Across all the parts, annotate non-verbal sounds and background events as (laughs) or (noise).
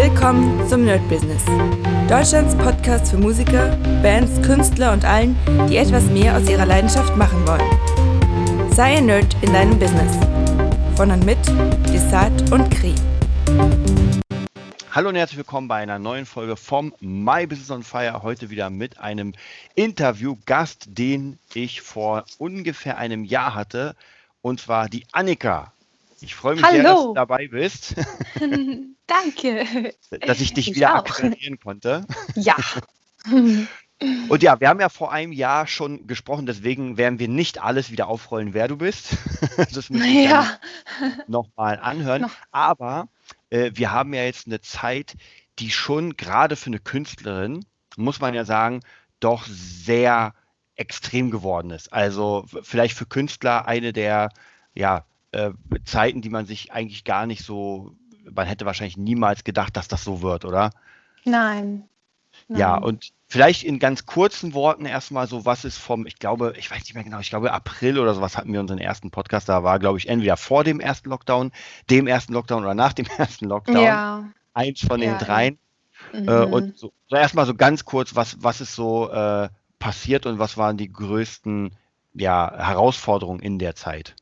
Willkommen zum Nerd Business. Deutschlands Podcast für Musiker, Bands, Künstler und allen, die etwas mehr aus ihrer Leidenschaft machen wollen. Sei ein Nerd in deinem Business. Von und mit Desart und Kri. Hallo und herzlich willkommen bei einer neuen Folge vom My Business on Fire. Heute wieder mit einem Interviewgast, den ich vor ungefähr einem Jahr hatte. Und zwar die Annika. Ich freue mich Hallo. sehr, dass du dabei bist. (laughs) Danke. dass ich dich Ich wieder akquirieren konnte. Ja. (laughs) Und ja, wir haben ja vor einem Jahr schon gesprochen, deswegen werden wir nicht alles wieder aufrollen, wer du bist. (laughs) das müssen wir ja. nochmal anhören. Noch. Aber äh, wir haben ja jetzt eine Zeit, die schon gerade für eine Künstlerin, muss man ja sagen, doch sehr extrem geworden ist. Also vielleicht für Künstler eine der ja, äh, Zeiten, die man sich eigentlich gar nicht so, man hätte wahrscheinlich niemals gedacht, dass das so wird, oder? Nein. Ja, Nein. und vielleicht in ganz kurzen Worten erstmal so, was ist vom, ich glaube, ich weiß nicht mehr genau, ich glaube April oder sowas hatten wir unseren ersten Podcast, da war, glaube ich, entweder vor dem ersten Lockdown, dem ersten Lockdown oder nach dem (laughs) ersten Lockdown, Ja. eins von den Ja, dreien. Äh, Mhm. und so, so erstmal so ganz kurz, was, was ist so äh, passiert und was waren die größten ja, Herausforderungen in der Zeit?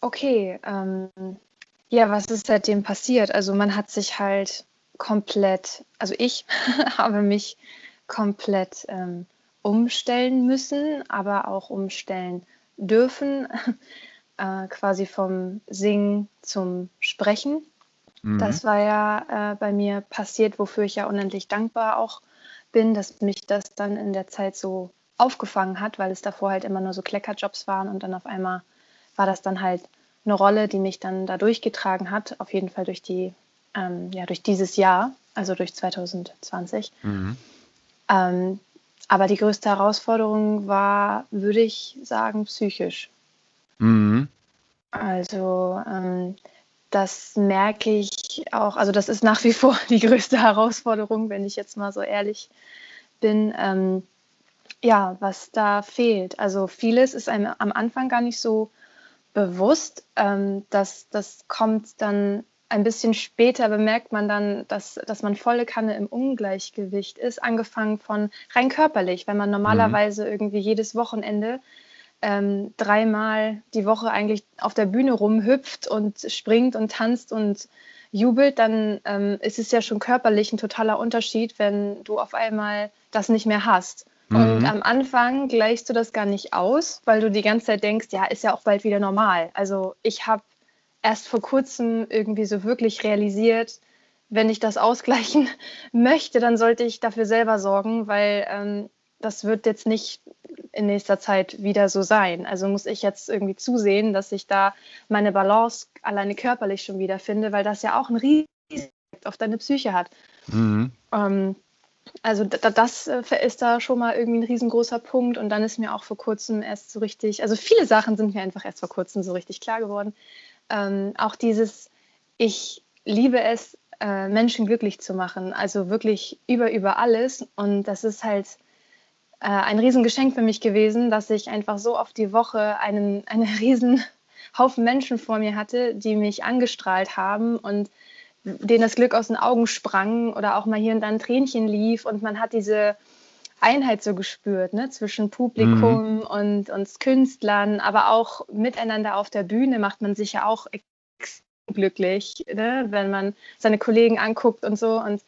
Okay. Ähm, ja, was ist seitdem passiert? Also man hat sich halt komplett, also ich (laughs) habe mich komplett ähm, umstellen müssen, aber auch umstellen dürfen, (laughs) äh, quasi vom Singen zum Sprechen. Mhm. Das war ja äh, bei mir passiert, wofür ich ja unendlich dankbar auch bin, dass mich das dann in der Zeit so aufgefangen hat, weil es davor halt immer nur so Kleckerjobs waren und dann auf einmal war das dann halt eine Rolle, die mich dann da durchgetragen hat, auf jeden Fall durch die, ähm, ja, durch dieses Jahr, also durch 2020. Mhm. Ähm, aber die größte Herausforderung war, würde ich sagen, psychisch. Mhm. Also ähm, das merke ich auch, also das ist nach wie vor (laughs) die größte Herausforderung, wenn ich jetzt mal so ehrlich bin. Ähm, ja, was da fehlt. Also vieles ist einem am Anfang gar nicht so bewusst. Ähm, das, das kommt dann ein bisschen später, bemerkt man dann, dass, dass man volle Kanne im Ungleichgewicht ist, angefangen von rein körperlich, wenn man normalerweise irgendwie jedes Wochenende ähm, dreimal die Woche eigentlich auf der Bühne rumhüpft und springt und tanzt und jubelt, dann ähm, ist es ja schon körperlich ein totaler Unterschied, wenn du auf einmal das nicht mehr hast. Und Mhm. am Anfang gleichst du das gar nicht aus, weil du die ganze Zeit denkst, ja, ist ja auch bald wieder normal. Also ich habe erst vor kurzem irgendwie so wirklich realisiert, wenn ich das ausgleichen (laughs) möchte, dann sollte ich dafür selber sorgen, weil ähm, das wird jetzt nicht in nächster Zeit wieder so sein. Also muss ich jetzt irgendwie zusehen, dass ich da meine Balance alleine körperlich schon wieder finde, weil das ja auch einen riesigen Effekt auf deine Psyche hat. Mhm. Ähm, also da, das äh, ist da schon mal irgendwie ein riesengroßer Punkt. Und dann ist mir auch vor kurzem erst so richtig, also viele Sachen sind mir einfach erst vor kurzem so richtig klar geworden. Ähm, auch dieses, ich liebe es, äh, Menschen glücklich zu machen, also wirklich über, über alles. Und das ist halt äh, ein Riesengeschenk für mich gewesen, dass ich einfach so oft die Woche einen, (laughs) einen riesen Haufen Menschen vor mir hatte, die mich angestrahlt haben und denen das Glück aus den Augen sprang oder auch mal hier und da ein Tränchen lief und man hat diese Einheit so gespürt ne? zwischen Publikum und uns Künstlern, aber auch miteinander auf der Bühne macht man sich ja auch extrem glücklich, ne? wenn man seine Kollegen anguckt und so und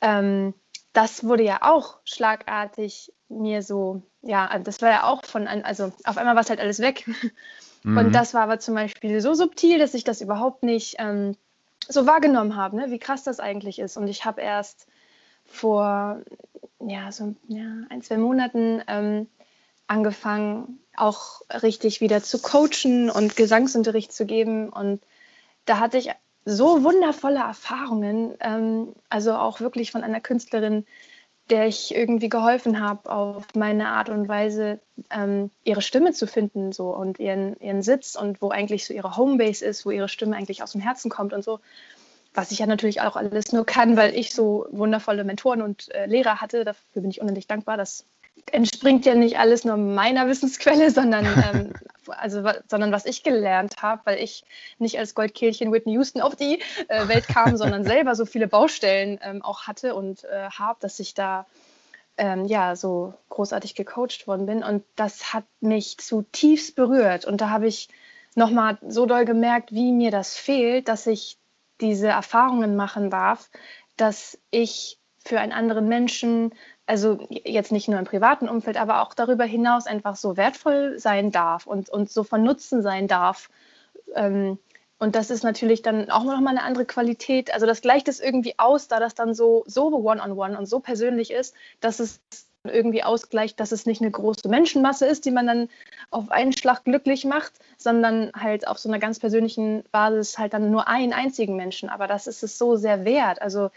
ähm, das wurde ja auch schlagartig mir so, ja, das war ja auch von, an- also auf einmal war es halt alles weg. (laughs) Mhm. Und das war aber zum Beispiel so subtil, dass ich das überhaupt nicht ähm, so wahrgenommen habe, ne? wie krass das eigentlich ist. Und ich habe erst vor ja, so ja, ein, zwei Monaten ähm, angefangen, auch richtig wieder zu coachen und Gesangsunterricht zu geben. Und da hatte ich so wundervolle Erfahrungen, ähm, also auch wirklich von einer Künstlerin, der ich irgendwie geholfen habe, auf meine Art und Weise ähm, ihre Stimme zu finden so und ihren, ihren Sitz und wo eigentlich so ihre Homebase ist, wo ihre Stimme eigentlich aus dem Herzen kommt und so. Was ich ja natürlich auch alles nur kann, weil ich so wundervolle Mentoren und äh, Lehrer hatte. Dafür bin ich unendlich dankbar. Das entspringt ja nicht alles nur meiner Wissensquelle, (laughs) sondern, ähm, also, sondern was ich gelernt habe, weil ich nicht als Goldkehlchen Whitney Houston auf die äh, Welt kam, sondern (laughs) selber so viele Baustellen ähm, auch hatte und äh, habe, dass ich da ähm, ja so großartig gecoacht worden bin. Und das hat mich zutiefst berührt. Und da habe ich nochmal so doll gemerkt, wie mir das fehlt, dass ich diese Erfahrungen machen darf, dass ich für einen anderen Menschen also jetzt nicht nur im privaten Umfeld, aber auch darüber hinaus einfach so wertvoll sein darf und, und so von Nutzen sein darf. Ähm, und das ist natürlich dann auch noch mal eine andere Qualität. Also das gleicht es irgendwie aus, da das dann so, so one-on-one -on -one und so persönlich ist, dass es irgendwie ausgleicht, dass es nicht eine große Menschenmasse ist, die man dann auf einen Schlag glücklich macht, sondern halt auf so einer ganz persönlichen Basis halt dann nur einen einzigen Menschen. Aber das ist es so sehr wert. Also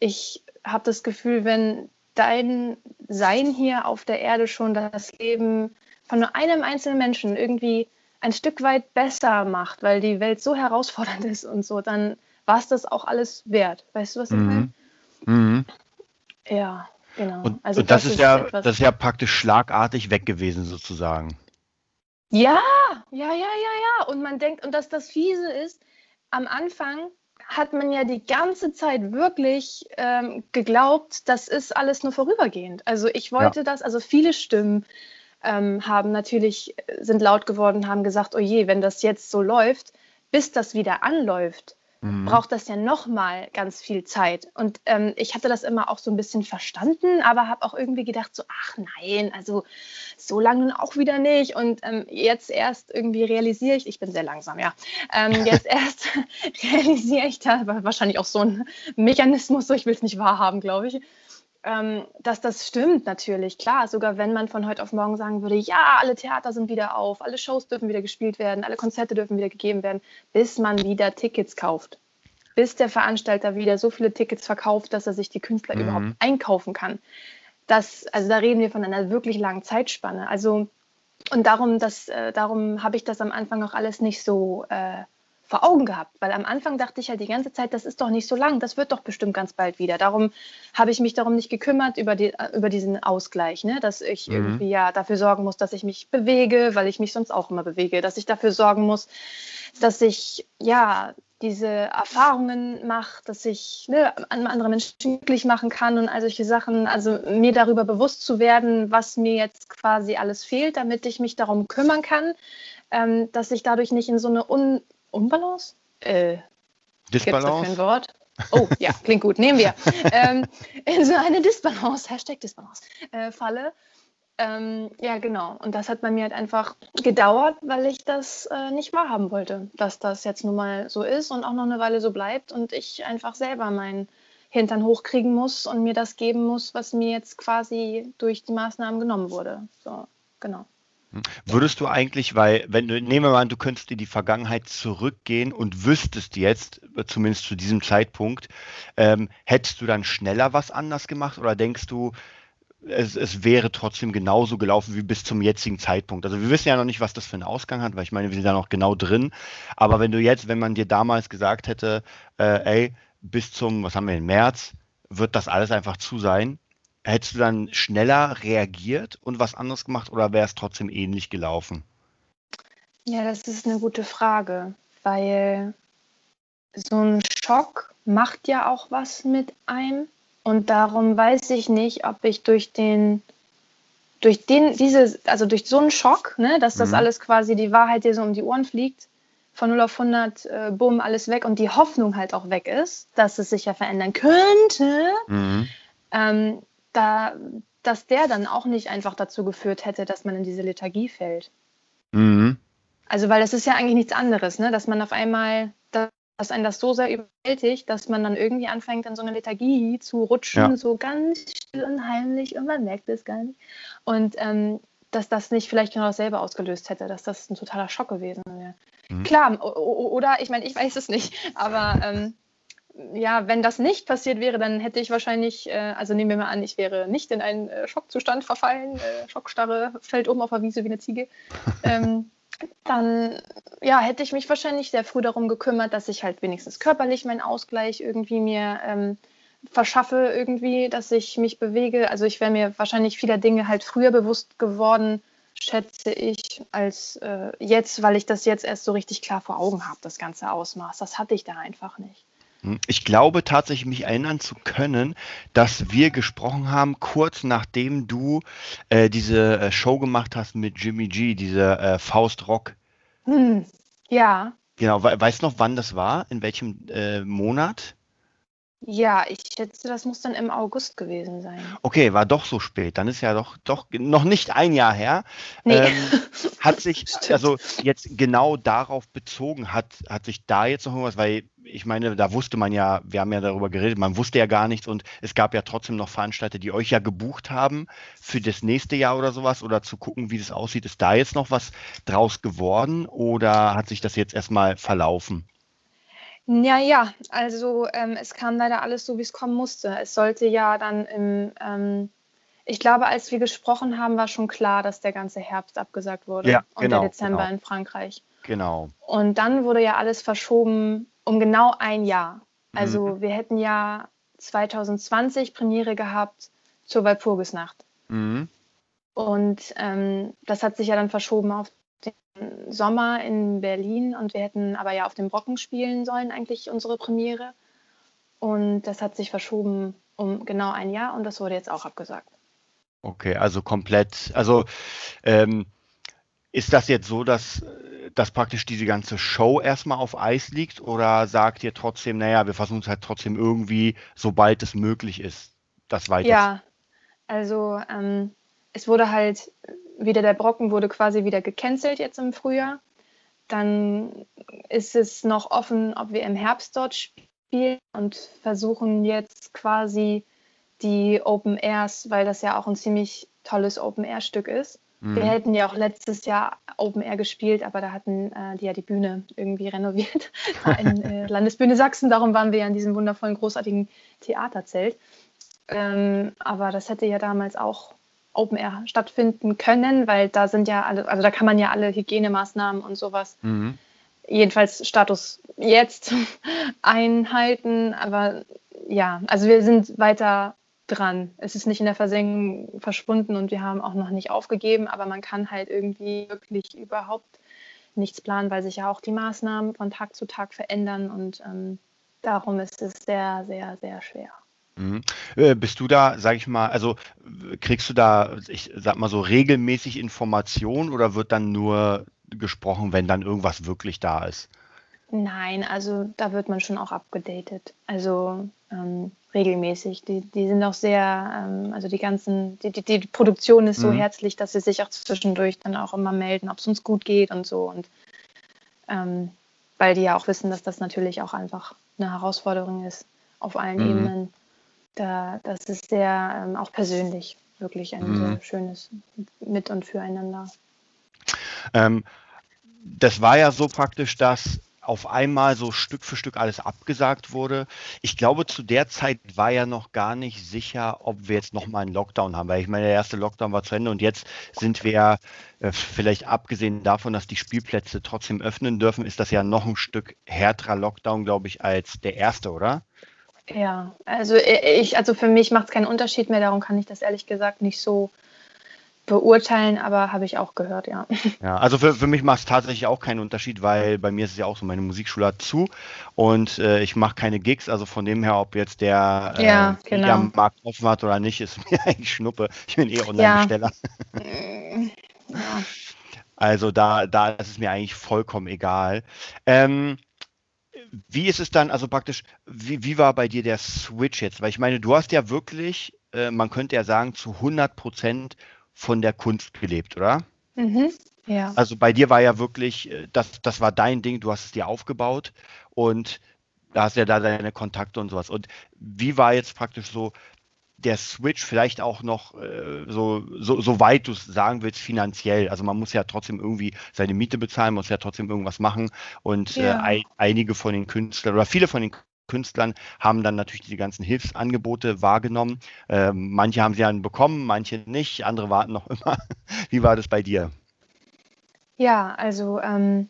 ich habe das Gefühl, wenn dein Sein hier auf der Erde schon das Leben von nur einem einzelnen Menschen irgendwie ein Stück weit besser macht, weil die Welt so herausfordernd ist und so, dann war es das auch alles wert. Weißt du, was ich mhm. meine? Mhm. Ja, genau. Und, also und das, das, ist ja, das ist ja praktisch schlagartig weg gewesen, sozusagen. Ja, ja, ja, ja, ja. Und man denkt, und dass das Fiese ist, am Anfang hat man ja die ganze Zeit wirklich ähm, geglaubt, das ist alles nur vorübergehend. Also ich wollte ja. das, also viele Stimmen ähm, haben natürlich, äh, sind laut geworden, haben gesagt, oh je, wenn das jetzt so läuft, bis das wieder anläuft, mhm. braucht das ja nochmal ganz viel Zeit. Und ähm, ich hatte das immer auch so ein bisschen verstanden, aber habe auch irgendwie gedacht, so, ach nein, also so lange auch wieder nicht. Und ähm, jetzt erst irgendwie realisiere ich, ich bin sehr langsam, ja, ähm, (laughs) jetzt erst (laughs) realisiere ich da wahrscheinlich auch so ein Mechanismus, so ich will es nicht wahrhaben, glaube ich ähm, dass das stimmt natürlich, klar. Sogar wenn man von heute auf morgen sagen würde, ja, alle Theater sind wieder auf, alle Shows dürfen wieder gespielt werden, alle Konzerte dürfen wieder gegeben werden, bis man wieder Tickets kauft. Bis der Veranstalter wieder so viele Tickets verkauft, dass er sich die Künstler mhm. überhaupt einkaufen kann. Das, also da reden wir von einer wirklich langen Zeitspanne. Also und darum, äh, darum habe ich das am Anfang auch alles nicht so äh, vor Augen gehabt, weil am Anfang dachte ich halt die ganze Zeit, das ist doch nicht so lang, das wird doch bestimmt ganz bald wieder. Darum habe ich mich darum nicht gekümmert über, die, über diesen Ausgleich, ne? dass ich mhm. irgendwie ja dafür sorgen muss, dass ich mich bewege, weil ich mich sonst auch immer bewege, dass ich dafür sorgen muss, dass ich ja diese Erfahrungen mache, dass ich ne, andere Menschen glücklich machen kann und all solche Sachen. Also mir darüber bewusst zu werden, was mir jetzt quasi alles fehlt, damit ich mich darum kümmern kann, ähm, dass ich dadurch nicht in so eine un Unbalance? Äh, Disbalance? ein Wort? Oh, ja, (laughs) klingt gut, nehmen wir. ähm, in so eine Disbalance, Hashtag Disbalance, äh, Falle. Ähm, ja, genau. Und das hat bei mir halt einfach gedauert, weil ich das äh, nicht wahrhaben wollte, dass das jetzt nun mal so ist und auch noch eine Weile so bleibt und ich einfach selber meinen Hintern hochkriegen muss und mir das geben muss, was mir jetzt quasi durch die Maßnahmen genommen wurde. So, genau. Hm. Würdest du eigentlich, weil, wenn du, nehmen wir mal an, du könntest in die Vergangenheit zurückgehen und wüsstest jetzt, äh, zumindest zu diesem Zeitpunkt, ähm, hättest du dann schneller was anders gemacht oder denkst du, es, es, wäre trotzdem genauso gelaufen wie bis zum jetzigen Zeitpunkt. Also wir wissen ja noch nicht, was das für einen Ausgang hat, weil ich meine, wir sind da noch genau drin. Aber wenn du jetzt, wenn man dir damals gesagt hätte, äh, ey, bis zum, was haben wir, im März, wird das alles einfach zu sein, Hättest du dann schneller reagiert und was anderes gemacht oder wäre es trotzdem ähnlich gelaufen? Ja, das ist eine gute Frage, weil so ein Schock macht ja auch was mit einem und darum weiß ich nicht, ob ich durch den durch den diese also durch so einen Schock, ne, dass das mhm. alles quasi die Wahrheit dir so um die Ohren fliegt, von 0 auf 100, äh, bumm, alles weg und die Hoffnung halt auch weg ist, dass es sich ja verändern könnte, mhm. ähm, da, dass der dann auch nicht einfach dazu geführt hätte, dass man in diese Lethargie fällt. Mhm. Also, weil das ist ja eigentlich nichts anderes, ne? dass man auf einmal, dass einen das so sehr überwältigt, dass man dann irgendwie anfängt, in so eine Lethargie zu rutschen, ja. so ganz still und heimlich und man merkt es gar nicht. Und ähm, dass das nicht vielleicht genau dasselbe ausgelöst hätte, dass das ein totaler Schock gewesen wäre. Mhm. Klar, oder ich meine, ich weiß es nicht, aber ähm, ja, wenn das nicht passiert wäre, dann hätte ich wahrscheinlich, äh, also nehmen wir mal an, ich wäre nicht in einen äh, Schockzustand verfallen, äh, Schockstarre, fällt um auf der Wiese wie eine Ziege. (laughs) Ähm, dann ja, hätte ich mich wahrscheinlich sehr früh darum gekümmert, dass ich halt wenigstens körperlich meinen Ausgleich irgendwie mir ähm, verschaffe irgendwie, dass ich mich bewege. Also ich wäre mir wahrscheinlich vieler Dinge halt früher bewusst geworden, schätze ich, als äh, jetzt, weil ich das jetzt erst so richtig klar vor Augen habe, das ganze Ausmaß. Das hatte ich da einfach nicht. Ich glaube tatsächlich, mich erinnern zu können, dass wir gesprochen haben, kurz nachdem du äh, diese äh, Show gemacht hast mit Jimmy G, diese äh, Faust Rock. Hm, ja. Genau, we weißt du noch, wann das war? In welchem äh, Monat? Ja, ich schätze, das muss dann im August gewesen sein. Okay, war doch so spät. Dann ist ja doch, doch noch nicht ein Jahr her. Nee. Ähm, (laughs) hat sich, also jetzt genau darauf bezogen, hat, hat sich da jetzt noch irgendwas, weil ich meine, da wusste man ja, wir haben ja darüber geredet, man wusste ja gar nichts und es gab ja trotzdem noch Veranstalter, die euch ja gebucht haben für das nächste Jahr oder sowas oder zu gucken, wie das aussieht. Ist da jetzt noch was draus geworden oder hat sich das jetzt erstmal verlaufen? Ja, ja, also ähm, es kam leider alles so, wie es kommen musste. Es sollte ja dann im, ähm, ich glaube, als wir gesprochen haben, war schon klar, dass der ganze Herbst abgesagt wurde Ja, und genau, der Dezember genau. in Frankreich. Genau. Und dann wurde ja alles verschoben um genau ein Jahr. Also Mhm. wir hätten ja 2020 Premiere gehabt zur Walpurgisnacht. Mhm. Und ähm, das hat sich ja dann verschoben auf den Sommer in Berlin und wir hätten aber ja auf dem Brocken spielen sollen, eigentlich unsere Premiere. Und das hat sich verschoben um genau ein Jahr und das wurde jetzt auch abgesagt. Okay, also komplett. Also ähm, ist das jetzt so, dass, dass praktisch diese ganze Show erstmal auf Eis liegt oder sagt ihr trotzdem, naja, wir versuchen es halt trotzdem irgendwie, sobald es möglich ist, das weiter Ja, also ähm, es wurde halt wieder, der Brocken wurde quasi wieder gecancelt jetzt im Frühjahr. Dann ist es noch offen, ob wir im Herbst dort spielen und versuchen jetzt quasi die Open Airs, weil das ja auch ein ziemlich tolles Open Air Stück ist. Mhm. Wir hätten ja auch letztes Jahr Open Air gespielt, aber da hatten äh, die ja die Bühne irgendwie renoviert (laughs) in äh, Landesbühne Sachsen. Darum waren wir ja in diesem wundervollen, großartigen Theaterzelt. Ähm, aber das hätte ja damals auch Open Air stattfinden können, weil da sind ja alle, also da kann man ja alle Hygienemaßnahmen und sowas, Mhm. jedenfalls Status jetzt (laughs) einhalten. Aber ja, also wir sind weiter dran. Es ist nicht in der Versenkung verschwunden und wir haben auch noch nicht aufgegeben, aber man kann halt irgendwie wirklich überhaupt nichts planen, weil sich ja auch die Maßnahmen von Tag zu Tag verändern und ähm, darum ist es sehr, sehr, sehr schwer. Mhm. Äh, Bist du da, sag ich mal, also kriegst du da, ich sag mal so, regelmäßig Informationen oder wird dann nur gesprochen, wenn dann irgendwas wirklich da ist? Nein, also da wird man schon auch abgedatet. Also ähm, regelmäßig. Die, die sind auch sehr, ähm, also die ganzen, die, die, die Produktion ist so Mhm. herzlich, dass sie sich auch zwischendurch dann auch immer melden, ob es uns gut geht und so. Und ähm, weil die ja auch wissen, dass das natürlich auch einfach eine Herausforderung ist auf allen Mhm. Ebenen. Da, das ist sehr ähm, auch persönlich wirklich ein Mhm. sehr schönes Mit- und Füreinander. Ähm, das war ja so praktisch, dass auf einmal so Stück für Stück alles abgesagt wurde. Ich glaube, zu der Zeit war ja noch gar nicht sicher, ob wir jetzt nochmal einen Lockdown haben, weil ich meine, der erste Lockdown war zu Ende und jetzt sind wir ja, äh, vielleicht abgesehen davon, dass die Spielplätze trotzdem öffnen dürfen, ist das ja noch ein Stück härterer Lockdown, glaube ich, als der erste, oder? Ja, also ich, also für mich macht es keinen Unterschied mehr, darum kann ich das ehrlich gesagt nicht so beurteilen, aber habe ich auch gehört, ja. (laughs) Ja, also für, für mich macht es tatsächlich auch keinen Unterschied, weil bei mir ist es ja auch so, meine Musikschule hat zu und äh, ich mache keine Gigs, also von dem her, ob jetzt der äh, Ja, genau. Mediamarkt offen hat oder nicht, ist (laughs) mir eigentlich Schnuppe. Ich bin eh Ja. Online-Besteller. (laughs) ja. Also da, da ist es mir eigentlich vollkommen egal. Ähm, wie ist es dann, also praktisch, wie, wie war bei dir der Switch jetzt? Weil ich meine, du hast ja wirklich, äh, man könnte ja sagen, zu 100 Prozent von der Kunst gelebt, oder? Mhm. Ja. Also bei dir war ja wirklich, äh, das, das war dein Ding, du hast es dir aufgebaut und da hast ja da deine Kontakte und sowas. Und wie war jetzt praktisch so der Switch vielleicht auch noch äh, so, so, so weit du sagen willst, finanziell? Also man muss ja trotzdem irgendwie seine Miete bezahlen, muss ja trotzdem irgendwas machen. Und äh, Ja. ei- einige von den Künstlern oder viele von den Künstlern haben dann natürlich die ganzen Hilfsangebote wahrgenommen. Ähm, manche haben sie dann bekommen, manche nicht, andere warten noch (laughs) immer. Wie war das bei dir? Ja, also ähm,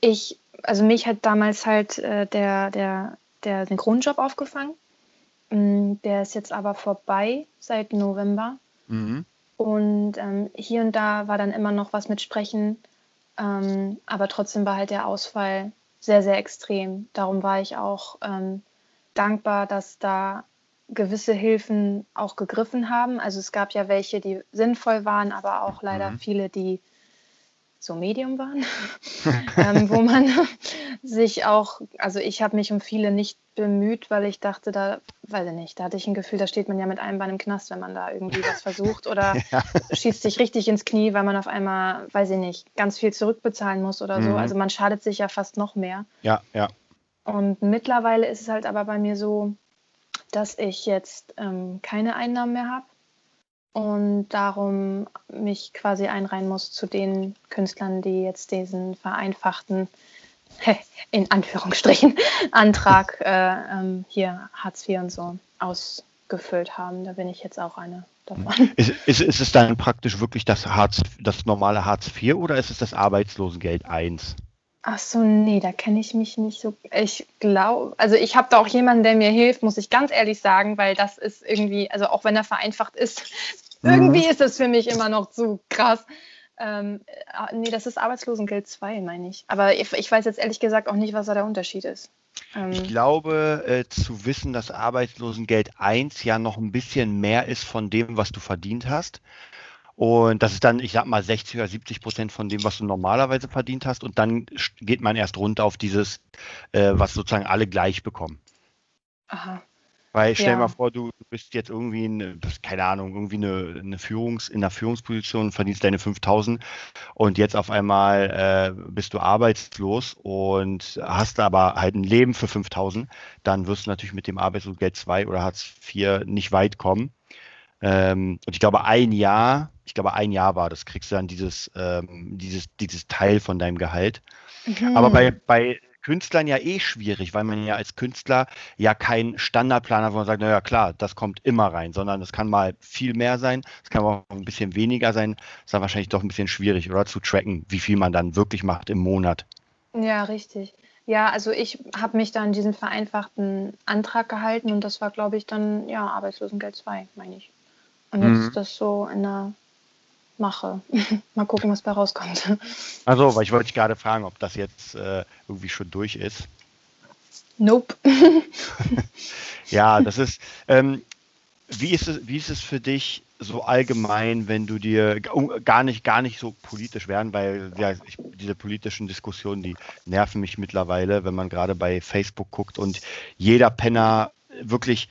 ich, also mich hat damals halt äh, der, der, der Synchronjob aufgefangen. Mm, der ist jetzt aber vorbei seit November. Mhm. Und ähm, hier und da war dann immer noch was mit Sprechen, ähm, aber trotzdem war halt der Ausfall sehr, sehr extrem. Darum war ich auch ähm, dankbar, dass da gewisse Hilfen auch gegriffen haben. Also es gab ja welche, die sinnvoll waren, aber auch leider mhm. viele, die so Medium waren, (laughs) (laughs) ähm, wo man sich auch, also ich habe mich um viele nicht bemüht, weil ich dachte, da, weiß ich nicht, da hatte ich ein Gefühl, da steht man ja mit einem Bein im Knast, wenn man da irgendwie was versucht oder (laughs) ja. schießt sich richtig ins Knie, weil man auf einmal, weiß ich nicht, ganz viel zurückbezahlen muss oder mhm. so. Also man schadet sich ja fast noch mehr. Ja, ja. Und mittlerweile ist es halt aber bei mir so, dass ich jetzt ähm, keine Einnahmen mehr habe und darum mich quasi einreihen muss zu den Künstlern, die jetzt diesen vereinfachten, (laughs) in Anführungsstrichen, (laughs) Antrag äh, ähm, hier Hartz IV und so ausgefüllt haben. Da bin ich jetzt auch eine davon. Ist, ist, ist es dann praktisch wirklich das, Hartz, das normale Hartz IV oder ist es das Arbeitslosengeld 1? Ach so, nee, da kenne ich mich nicht so. Ich glaube, also ich habe da auch jemanden, der mir hilft, muss ich ganz ehrlich sagen, weil das ist irgendwie, also auch wenn er vereinfacht ist, mhm. irgendwie ist das für mich immer noch zu krass. Ähm, äh, nee, das ist Arbeitslosengeld 2, meine ich. Aber ich, ich, weiß jetzt ehrlich gesagt auch nicht, was da der Unterschied ist. Ähm, ich glaube, äh, zu wissen, dass Arbeitslosengeld 1 ja noch ein bisschen mehr ist von dem, was du verdient hast. Und das ist dann, ich sag mal, 60 oder 70 Prozent von dem, was du normalerweise verdient hast. Und dann geht man erst runter auf dieses, äh, was sozusagen alle gleich bekommen. Aha. Weil stell ja. mal vor, du bist jetzt irgendwie, eine, keine Ahnung, irgendwie eine, eine Führungs-, in einer Führungsposition, verdienst deine 5000 und jetzt auf einmal äh, bist du arbeitslos und hast aber halt ein Leben für 5000, dann wirst du natürlich mit dem Arbeitslosengeld 2 oder Hartz IV nicht weit kommen. Ähm, und ich glaube, ein Jahr, ich glaube, ein Jahr war das, kriegst du dann dieses, ähm, dieses, dieses Teil von deinem Gehalt. Mhm. Aber bei, bei Künstlern ja eh schwierig, weil man ja als Künstler ja keinen Standardplan hat, wo man sagt, naja klar, das kommt immer rein, sondern es kann mal viel mehr sein, es kann auch ein bisschen weniger sein. Ist dann wahrscheinlich doch ein bisschen schwierig, oder zu tracken, wie viel man dann wirklich macht im Monat. Ja, richtig. Ja, also ich habe mich dann diesen vereinfachten Antrag gehalten und das war, glaube ich, dann ja Arbeitslosengeld 2, meine ich. Und jetzt mhm. ist das so in der Mache. (laughs) Mal gucken, was bei rauskommt. Also, weil ich wollte dich gerade fragen, ob das jetzt äh, irgendwie schon durch ist. Nope. (laughs) ja, das ist. Ähm, wie ist es, wie ist es für dich so allgemein, wenn du dir gar nicht, gar nicht so politisch werden, weil ja, ich, diese politischen Diskussionen, die nerven mich mittlerweile, wenn man gerade bei Facebook guckt und jeder Penner wirklich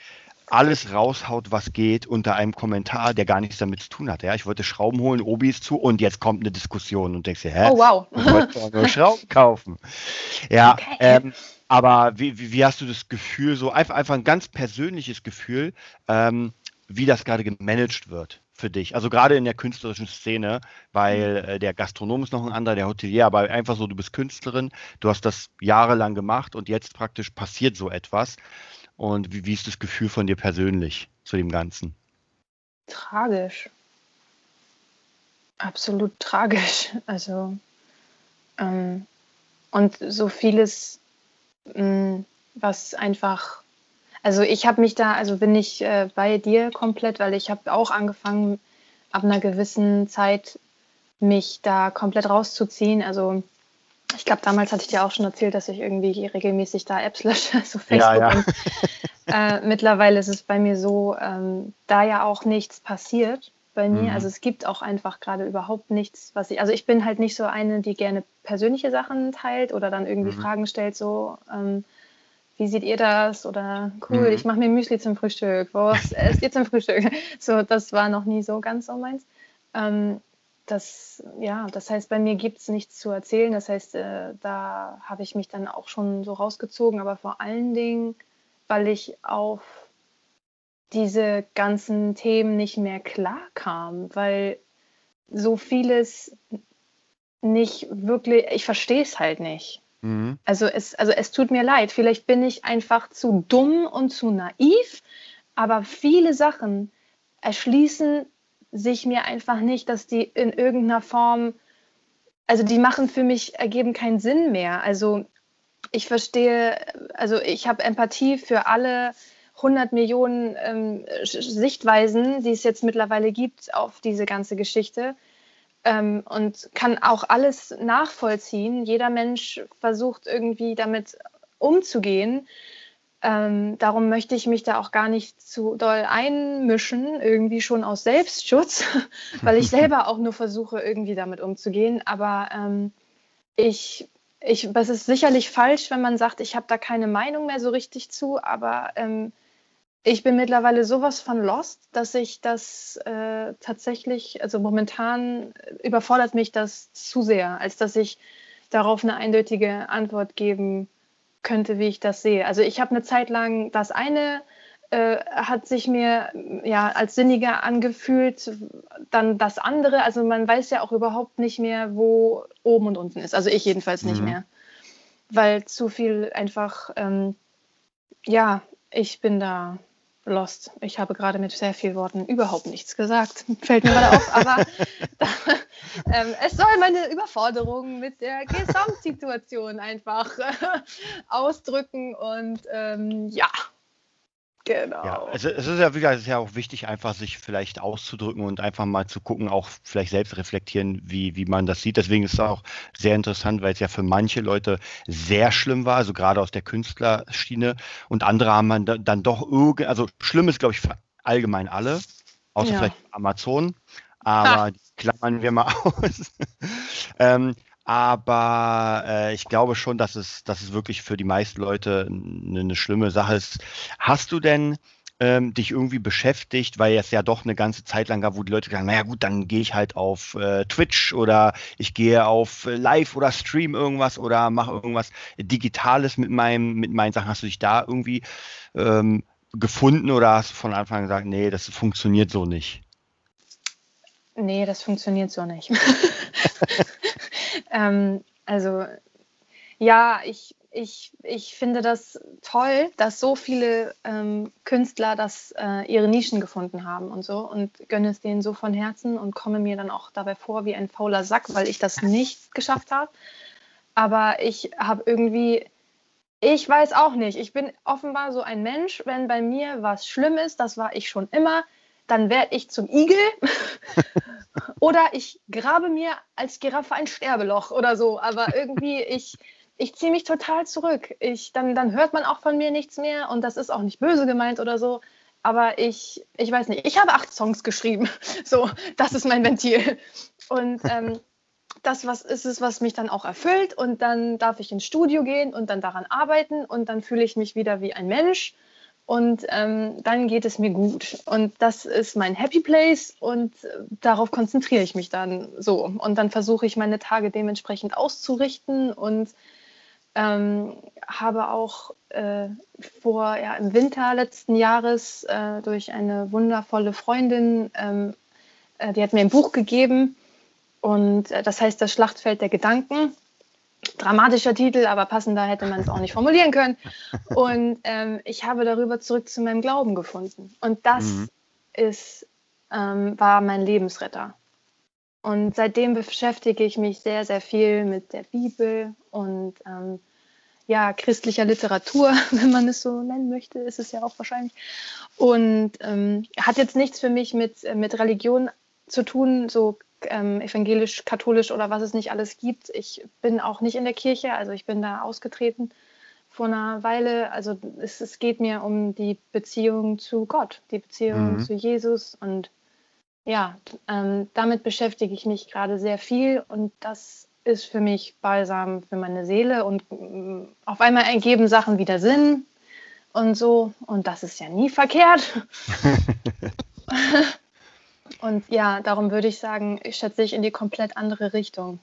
alles raushaut, was geht, unter einem Kommentar, der gar nichts damit zu tun hat. Ja, ich wollte Schrauben holen, Obi ist zu und jetzt kommt eine Diskussion und denkst dir, hä? Oh wow. Ich wollte nur (laughs) Schrauben kaufen. Ja, okay. ähm, aber wie, wie, wie, hast du das Gefühl, so einfach, einfach ein ganz persönliches Gefühl, ähm, wie das gerade gemanagt wird? für dich? Also gerade in der künstlerischen Szene, weil mhm. äh, der Gastronom ist noch ein anderer, der Hotelier, aber einfach so, du bist Künstlerin, du hast das jahrelang gemacht und jetzt praktisch passiert so etwas. Und wie, wie ist das Gefühl von dir persönlich zu dem Ganzen? Tragisch. Absolut tragisch. (laughs) Also, ähm, und so vieles, mh, mm, was einfach, also ich habe mich da, also bin ich äh, bei dir komplett, weil ich habe auch angefangen, ab einer gewissen Zeit mich da komplett rauszuziehen. Also ich glaube, damals hatte ich dir auch schon erzählt, dass ich irgendwie regelmäßig da Apps lösche, (laughs) so Facebook. Ja, ja. Und, äh, mittlerweile ist es bei mir so, ähm, da ja auch nichts passiert bei mir. Mhm. Also es gibt auch einfach gerade überhaupt nichts, was ich. Also ich bin halt nicht so eine, die gerne persönliche Sachen teilt oder dann irgendwie mhm. Fragen stellt, so. Ähm, wie seht ihr das? Oder cool, mhm. ich mache mir Müsli zum Frühstück. Was esst ihr zum Frühstück? (laughs) So, das war noch nie so ganz so meins. Ähm, das, ja, das heißt, bei mir gibt es nichts zu erzählen. Das heißt, äh, da habe ich mich dann auch schon so rausgezogen, aber vor allen Dingen, weil ich auf diese ganzen Themen nicht mehr klar kam, weil so vieles nicht wirklich, ich verstehe es halt nicht. Mhm. Also, es, also es tut mir leid, vielleicht bin ich einfach zu dumm und zu naiv, aber viele Sachen erschließen sich mir einfach nicht, dass die in irgendeiner Form, also die machen für mich, ergeben keinen Sinn mehr. Also ich verstehe, also ich habe Empathie für alle 100 Millionen ähm, Sichtweisen, die es jetzt mittlerweile gibt auf diese ganze Geschichte ähm, und kann auch alles nachvollziehen. Jeder Mensch versucht irgendwie damit umzugehen. Ähm, darum möchte ich mich da auch gar nicht zu doll einmischen, irgendwie schon aus Selbstschutz, (laughs) weil ich selber auch nur versuche, irgendwie damit umzugehen. Aber ähm, ich, ich, das ist sicherlich falsch, wenn man sagt, ich habe da keine Meinung mehr so richtig zu, aber ähm, ich bin mittlerweile sowas von lost, dass ich das äh, tatsächlich, also momentan überfordert mich das zu sehr, als dass ich darauf eine eindeutige Antwort geben könnte, wie ich das sehe. Also ich habe eine Zeit lang das eine äh, hat sich mir ja als sinniger angefühlt, dann das andere. Also man weiß ja auch überhaupt nicht mehr, wo oben und unten ist. Also ich jedenfalls nicht mhm. mehr, weil zu viel einfach, ähm, ja, ich bin da lost. Ich habe gerade mit sehr vielen Worten überhaupt nichts gesagt. (laughs) Fällt mir gerade auf, aber (laughs) ähm, es soll meine Überforderung mit der Gesamtsituation einfach äh, ausdrücken und ähm, ja. Genau. Ja, also es ist ja wieder es ist ja auch wichtig, einfach sich vielleicht auszudrücken und einfach mal zu gucken, auch vielleicht selbst reflektieren, wie, wie man das sieht. Deswegen ist es auch sehr interessant, weil es ja für manche Leute sehr schlimm war, also gerade aus der Künstlerschiene. Und andere haben man dann doch irgendwie, also schlimm ist, glaube ich, für allgemein alle, außer ja. vielleicht Amazon. Aber ha. die klammern wir mal (laughs) aus. ähm, aber äh, ich glaube schon, dass es, dass es wirklich für die meisten Leute eine, eine schlimme Sache ist. Hast du denn ähm, dich irgendwie beschäftigt, weil es ja doch eine ganze Zeit lang gab, wo die Leute sagen, naja gut, dann gehe ich halt auf äh, Twitch oder ich gehe auf äh, Live oder Stream irgendwas oder mache irgendwas Digitales mit meinem, mit meinen Sachen. Hast du dich da irgendwie ähm, gefunden oder hast du von Anfang an gesagt, nee, das funktioniert so nicht? Nee, das funktioniert so nicht. (laughs) (laughs) ähm, also ja, ich, ich, ich finde das toll, dass so viele ähm, Künstler das, äh, ihre Nischen gefunden haben und so und gönne es denen so von Herzen und komme mir dann auch dabei vor wie ein fauler Sack, weil ich das nicht geschafft habe. Aber ich habe irgendwie, ich weiß auch nicht, ich bin offenbar so ein Mensch, wenn bei mir was schlimm ist, das war ich schon immer, dann werde ich zum Igel (laughs) oder ich grabe mir als Giraffe ein Sterbeloch oder so. Aber (laughs) irgendwie, ich, ich ziehe mich total zurück. Ich, dann, dann hört man auch von mir nichts mehr und das ist auch nicht böse gemeint oder so. Aber ich, ich weiß nicht, ich habe acht Songs geschrieben. (laughs) So, das ist mein Ventil. Und ähm, das was ist es, was mich dann auch erfüllt. Und dann darf ich ins Studio gehen und dann daran arbeiten und dann fühle ich mich wieder wie ein Mensch und ähm, dann geht es mir gut. Und das ist mein Happy Place und äh, darauf konzentriere ich mich dann so. Und dann versuche ich meine Tage dementsprechend auszurichten und ähm, habe auch äh, vor, ja, im Winter letzten Jahres äh, durch eine wundervolle Freundin, ähm, äh, die hat mir ein Buch gegeben und äh, das heißt Das Schlachtfeld der Gedanken dramatischer Titel, aber passender hätte man es auch nicht formulieren können. Und ähm, ich habe darüber zurück zu meinem Glauben gefunden. Und das mhm. ist, ähm, war mein Lebensretter. Und seitdem beschäftige ich mich sehr, sehr viel mit der Bibel und ähm, ja, christlicher Literatur, (laughs) wenn man es so nennen möchte, ist es ja auch wahrscheinlich. Und ähm, hat jetzt nichts für mich mit, mit Religion zu tun, so ähm, evangelisch, katholisch oder was es nicht alles gibt. Ich bin auch nicht in der Kirche, also ich bin da ausgetreten vor einer Weile. Also es, es geht mir um die Beziehung zu Gott, die Beziehung mhm. zu Jesus und ja, ähm, damit beschäftige ich mich gerade sehr viel und das ist für mich balsam für meine Seele und äh, auf einmal ergeben Sachen wieder Sinn und so und das ist ja nie verkehrt. (laughs) (laughs) Und ja, darum würde ich sagen, ich schätze ich in die komplett andere Richtung.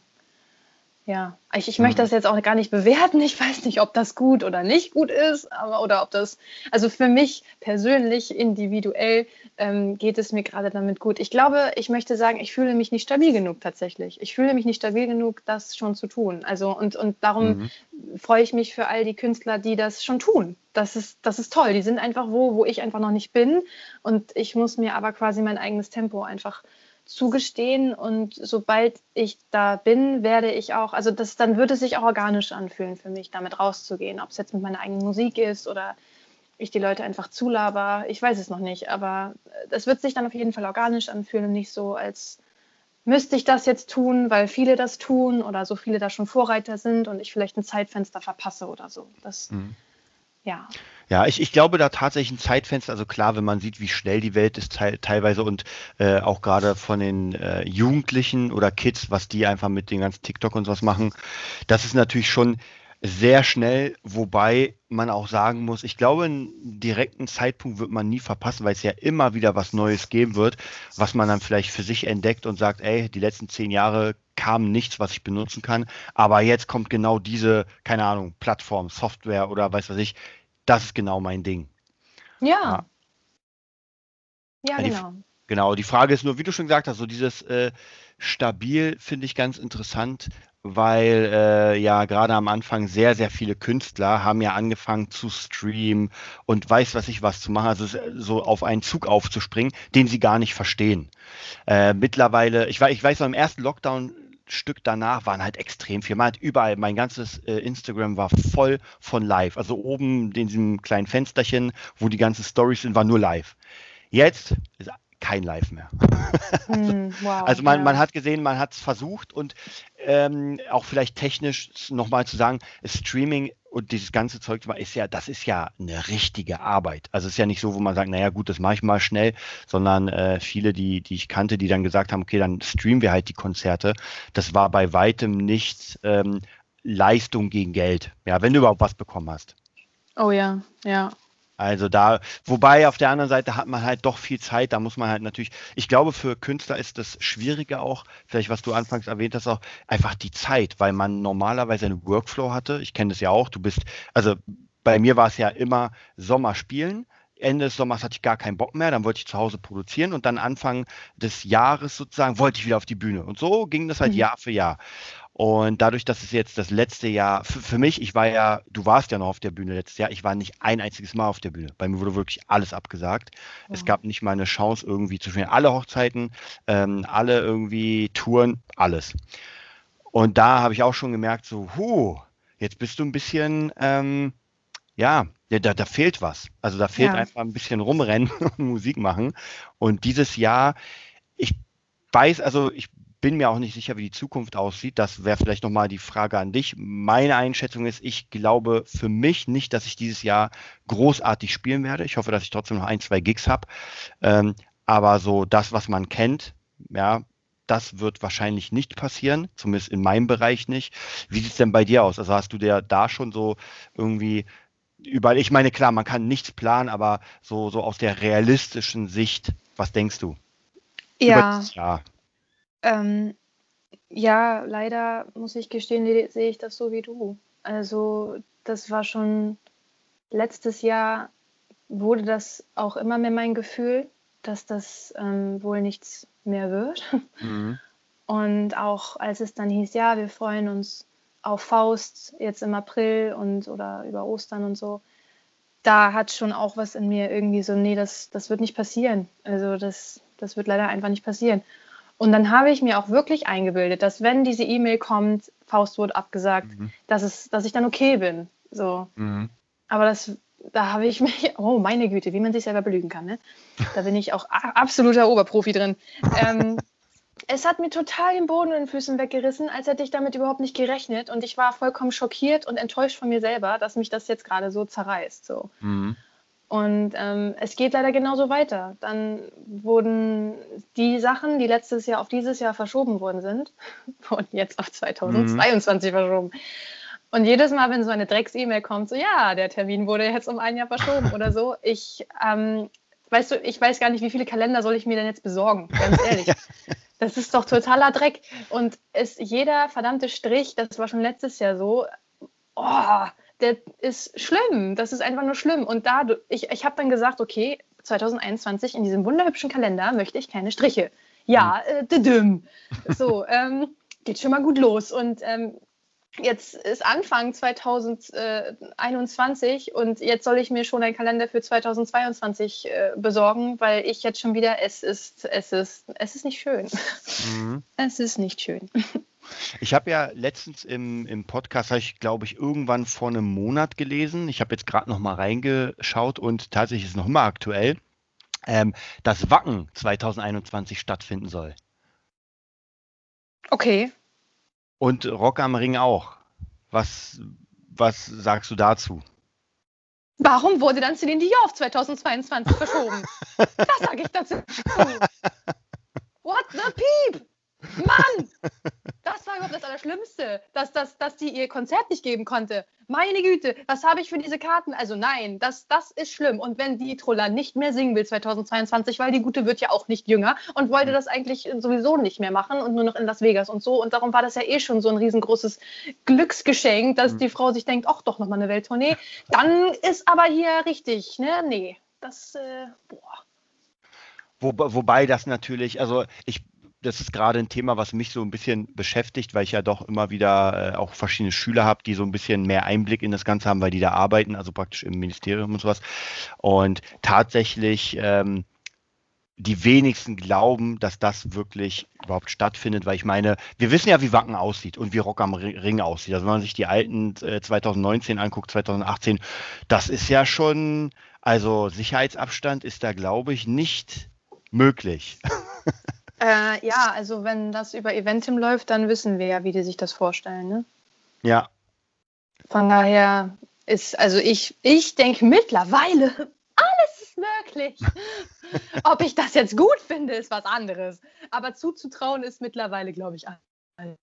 Ja, ich, ich möchte das jetzt auch gar nicht bewerten. Ich weiß nicht, ob das gut oder nicht gut ist, aber oder ob das, also für mich persönlich, individuell, ähm, geht es mir gerade damit gut. Ich glaube, ich möchte sagen, ich fühle mich nicht stabil genug tatsächlich. Ich fühle mich nicht stabil genug, das schon zu tun. Also und, und darum mhm. freue ich mich für all die Künstler, die das schon tun. Das ist, das ist toll. Die sind einfach wo, wo ich einfach noch nicht bin. Und ich muss mir aber quasi mein eigenes Tempo einfach zugestehen und sobald ich da bin, werde ich auch, also das, dann wird es sich auch organisch anfühlen für mich, damit rauszugehen, ob es jetzt mit meiner eigenen Musik ist oder ich die Leute einfach zulaber. Ich weiß es noch nicht, aber es wird sich dann auf jeden Fall organisch anfühlen und nicht so, als müsste ich das jetzt tun, weil viele das tun oder so viele da schon Vorreiter sind und ich vielleicht ein Zeitfenster verpasse oder so. Das, mhm. Ja. Ja, ich, ich glaube da tatsächlich ein Zeitfenster, also klar, wenn man sieht, wie schnell die Welt ist te teilweise und äh, auch gerade von den äh, Jugendlichen oder Kids, was die einfach mit den ganzen TikTok und sowas machen, das ist natürlich schon sehr schnell, wobei man auch sagen muss, ich glaube, einen direkten Zeitpunkt wird man nie verpassen, weil es ja immer wieder was Neues geben wird, was man dann vielleicht für sich entdeckt und sagt, ey, die letzten zehn Jahre kam nichts, was ich benutzen kann, aber jetzt kommt genau diese, keine Ahnung, Plattform, Software oder weiß was ich, das ist genau mein Ding. Ja. Ja, ja genau. Die, genau, die Frage ist nur, wie du schon gesagt hast, so dieses äh, stabil finde ich ganz interessant, weil äh, ja gerade am Anfang sehr, sehr viele Künstler haben ja angefangen zu streamen und weiß was ich was zu machen, also so auf einen Zug aufzuspringen, den sie gar nicht verstehen. Äh, mittlerweile, ich, ich weiß noch, im ersten Lockdown Stück danach waren halt extrem viel. Man hat überall, mein ganzes äh, Instagram war voll von live. Also oben in diesem kleinen Fensterchen, wo die ganzen Stories sind, war nur live. Jetzt kein Live mehr. Mm, wow, also man, ja. man hat gesehen, man hat es versucht und ähm, auch vielleicht technisch nochmal zu sagen, Streaming und dieses ganze Zeug ist ja, das ist ja eine richtige Arbeit. Also es ist ja nicht so, wo man sagt, naja gut, das mache ich mal schnell, sondern äh, viele, die, die ich kannte, die dann gesagt haben, okay, dann streamen wir halt die Konzerte. Das war bei weitem nicht ähm, Leistung gegen Geld. Ja, wenn du überhaupt was bekommen hast. Oh ja, ja. Also da, wobei auf der anderen Seite hat man halt doch viel Zeit, da muss man halt natürlich, ich glaube, für Künstler ist das Schwierige auch, vielleicht was du anfangs erwähnt hast, auch einfach die Zeit, weil man normalerweise einen Workflow hatte. Ich kenne das ja auch, du bist, also bei mir war es ja immer Sommer spielen, Ende des Sommers hatte ich gar keinen Bock mehr, dann wollte ich zu Hause produzieren und dann Anfang des Jahres sozusagen wollte ich wieder auf die Bühne. Und so ging das halt mhm. Jahr für Jahr. Und dadurch, dass es jetzt das letzte Jahr, für, für, mich, ich war ja, du warst ja noch auf der Bühne letztes Jahr, ich war nicht ein einziges Mal auf der Bühne. Bei mir wurde wirklich alles abgesagt. Oh. Es gab nicht mal eine Chance irgendwie zu spielen. Alle Hochzeiten, ähm, alle irgendwie Touren, alles. Und da habe ich auch schon gemerkt, so, huh, jetzt bist du ein bisschen, ähm, ja, da, da fehlt was. Also da fehlt ja. einfach ein bisschen rumrennen (laughs) und Musik machen. Und dieses Jahr, ich weiß, also ich bin mir auch nicht sicher, wie die Zukunft aussieht. Das wäre vielleicht nochmal die Frage an dich. Meine Einschätzung ist, ich glaube für mich nicht, dass ich dieses Jahr großartig spielen werde. Ich hoffe, dass ich trotzdem noch ein, zwei Gigs habe. Ähm, aber so das, was man kennt, ja, das wird wahrscheinlich nicht passieren, zumindest in meinem Bereich nicht. Wie sieht es denn bei dir aus? Also hast du dir da schon so irgendwie überall, ich meine, klar, man kann nichts planen, aber so, so aus der realistischen Sicht, was denkst du? Ja. Über ähm, ja, leider muss ich gestehen, sehe ich das so wie du. Also das war schon letztes Jahr wurde das auch immer mehr mein Gefühl, dass das ähm, wohl nichts mehr wird. Mhm. (laughs) Und auch als es dann hieß, ja, wir freuen uns auf Faust jetzt im April und oder über Ostern und so, da hat schon auch was in mir irgendwie so, nee, das, das wird nicht passieren. Also das, das wird leider einfach nicht passieren. Und dann habe ich mir auch wirklich eingebildet, dass wenn diese E-Mail kommt, Faust wurde abgesagt, mhm. dass, es, dass ich dann okay bin. So. Mhm. Aber das, da habe ich mich, (laughs) oh meine Güte, wie man sich selber belügen kann. Ne? Da bin ich auch absoluter Oberprofi drin. Ähm, (laughs) es hat mir total den Boden in den Füßen weggerissen, als hätte ich damit überhaupt nicht gerechnet. Und ich war vollkommen schockiert und enttäuscht von mir selber, dass mich das jetzt gerade so zerreißt. So. Mhm. Und ähm, es geht leider genauso weiter. Dann wurden die Sachen, die letztes Jahr auf dieses Jahr verschoben worden sind, (laughs) wurden jetzt auf 2022 mhm. verschoben. Und jedes Mal, wenn so eine Drecks-E-Mail kommt, so ja, der Termin wurde jetzt um ein Jahr verschoben oder so, ich, ähm, weißt du, ich weiß gar nicht, wie viele Kalender soll ich mir denn jetzt besorgen, ganz (laughs) ehrlich. Das ist doch totaler Dreck. Und es, jeder verdammte Strich, das war schon letztes Jahr so, oh, der ist schlimm. Das ist einfach nur schlimm. Und da, ich, ich habe dann gesagt, okay, 2021 in diesem wunderhübschen Kalender möchte ich keine Striche. Ja, mhm. äh, So, (laughs) ähm, geht schon mal gut los. Und ähm, jetzt ist Anfang 2021 und jetzt soll ich mir schon einen Kalender für 2022 äh, besorgen, weil ich jetzt schon wieder, es ist, es ist, es ist nicht schön. Mhm. (laughs) Es ist nicht schön. (laughs) Ich habe ja letztens im, im Podcast, habe ich glaube ich irgendwann vor einem Monat gelesen. Ich habe jetzt gerade noch mal reingeschaut und tatsächlich ist es noch immer aktuell, ähm, dass Wacken 2021 stattfinden soll. Okay. Und Rock am Ring auch. Was, was sagst du dazu? Warum wurde dann Celine Dion auf 2022 (laughs) verschoben? das sage ich dazu. (laughs) What the peep? Mann! Das Allerschlimmste, dass, dass, dass die ihr Konzert nicht geben konnte. Meine Güte, was habe ich für diese Karten? Also nein, das, das ist schlimm. Und wenn die Troller nicht mehr singen will 2022, weil die Gute wird ja auch nicht jünger und wollte das eigentlich sowieso nicht mehr machen und nur noch in Las Vegas und so. Und darum war das ja eh schon so ein riesengroßes Glücksgeschenk, dass mhm. die Frau sich denkt, ach doch, nochmal eine Welttournee. Dann ist aber hier richtig, ne? Nee, das, äh, boah. Wo, wobei das natürlich, also ich das ist gerade ein Thema, was mich so ein bisschen beschäftigt, weil ich ja doch immer wieder äh, auch verschiedene Schüler habe, die so ein bisschen mehr Einblick in das Ganze haben, weil die da arbeiten, also praktisch im Ministerium und sowas. Und tatsächlich ähm, die wenigsten glauben, dass das wirklich überhaupt stattfindet, weil ich meine, wir wissen ja, wie Wacken aussieht und wie Rock am Ring aussieht. Also wenn man sich die alten äh, 2019 anguckt, 2018, das ist ja schon, also Sicherheitsabstand ist da, glaube ich, nicht möglich. (laughs) Äh, ja, also wenn das über Eventim läuft, dann wissen wir ja, wie die sich das vorstellen. Ne? Ja. Von daher ist, also ich, ich denke mittlerweile, (laughs) alles ist möglich. (laughs) Ob ich das jetzt gut finde, ist was anderes. Aber zuzutrauen ist mittlerweile, glaube ich, alles.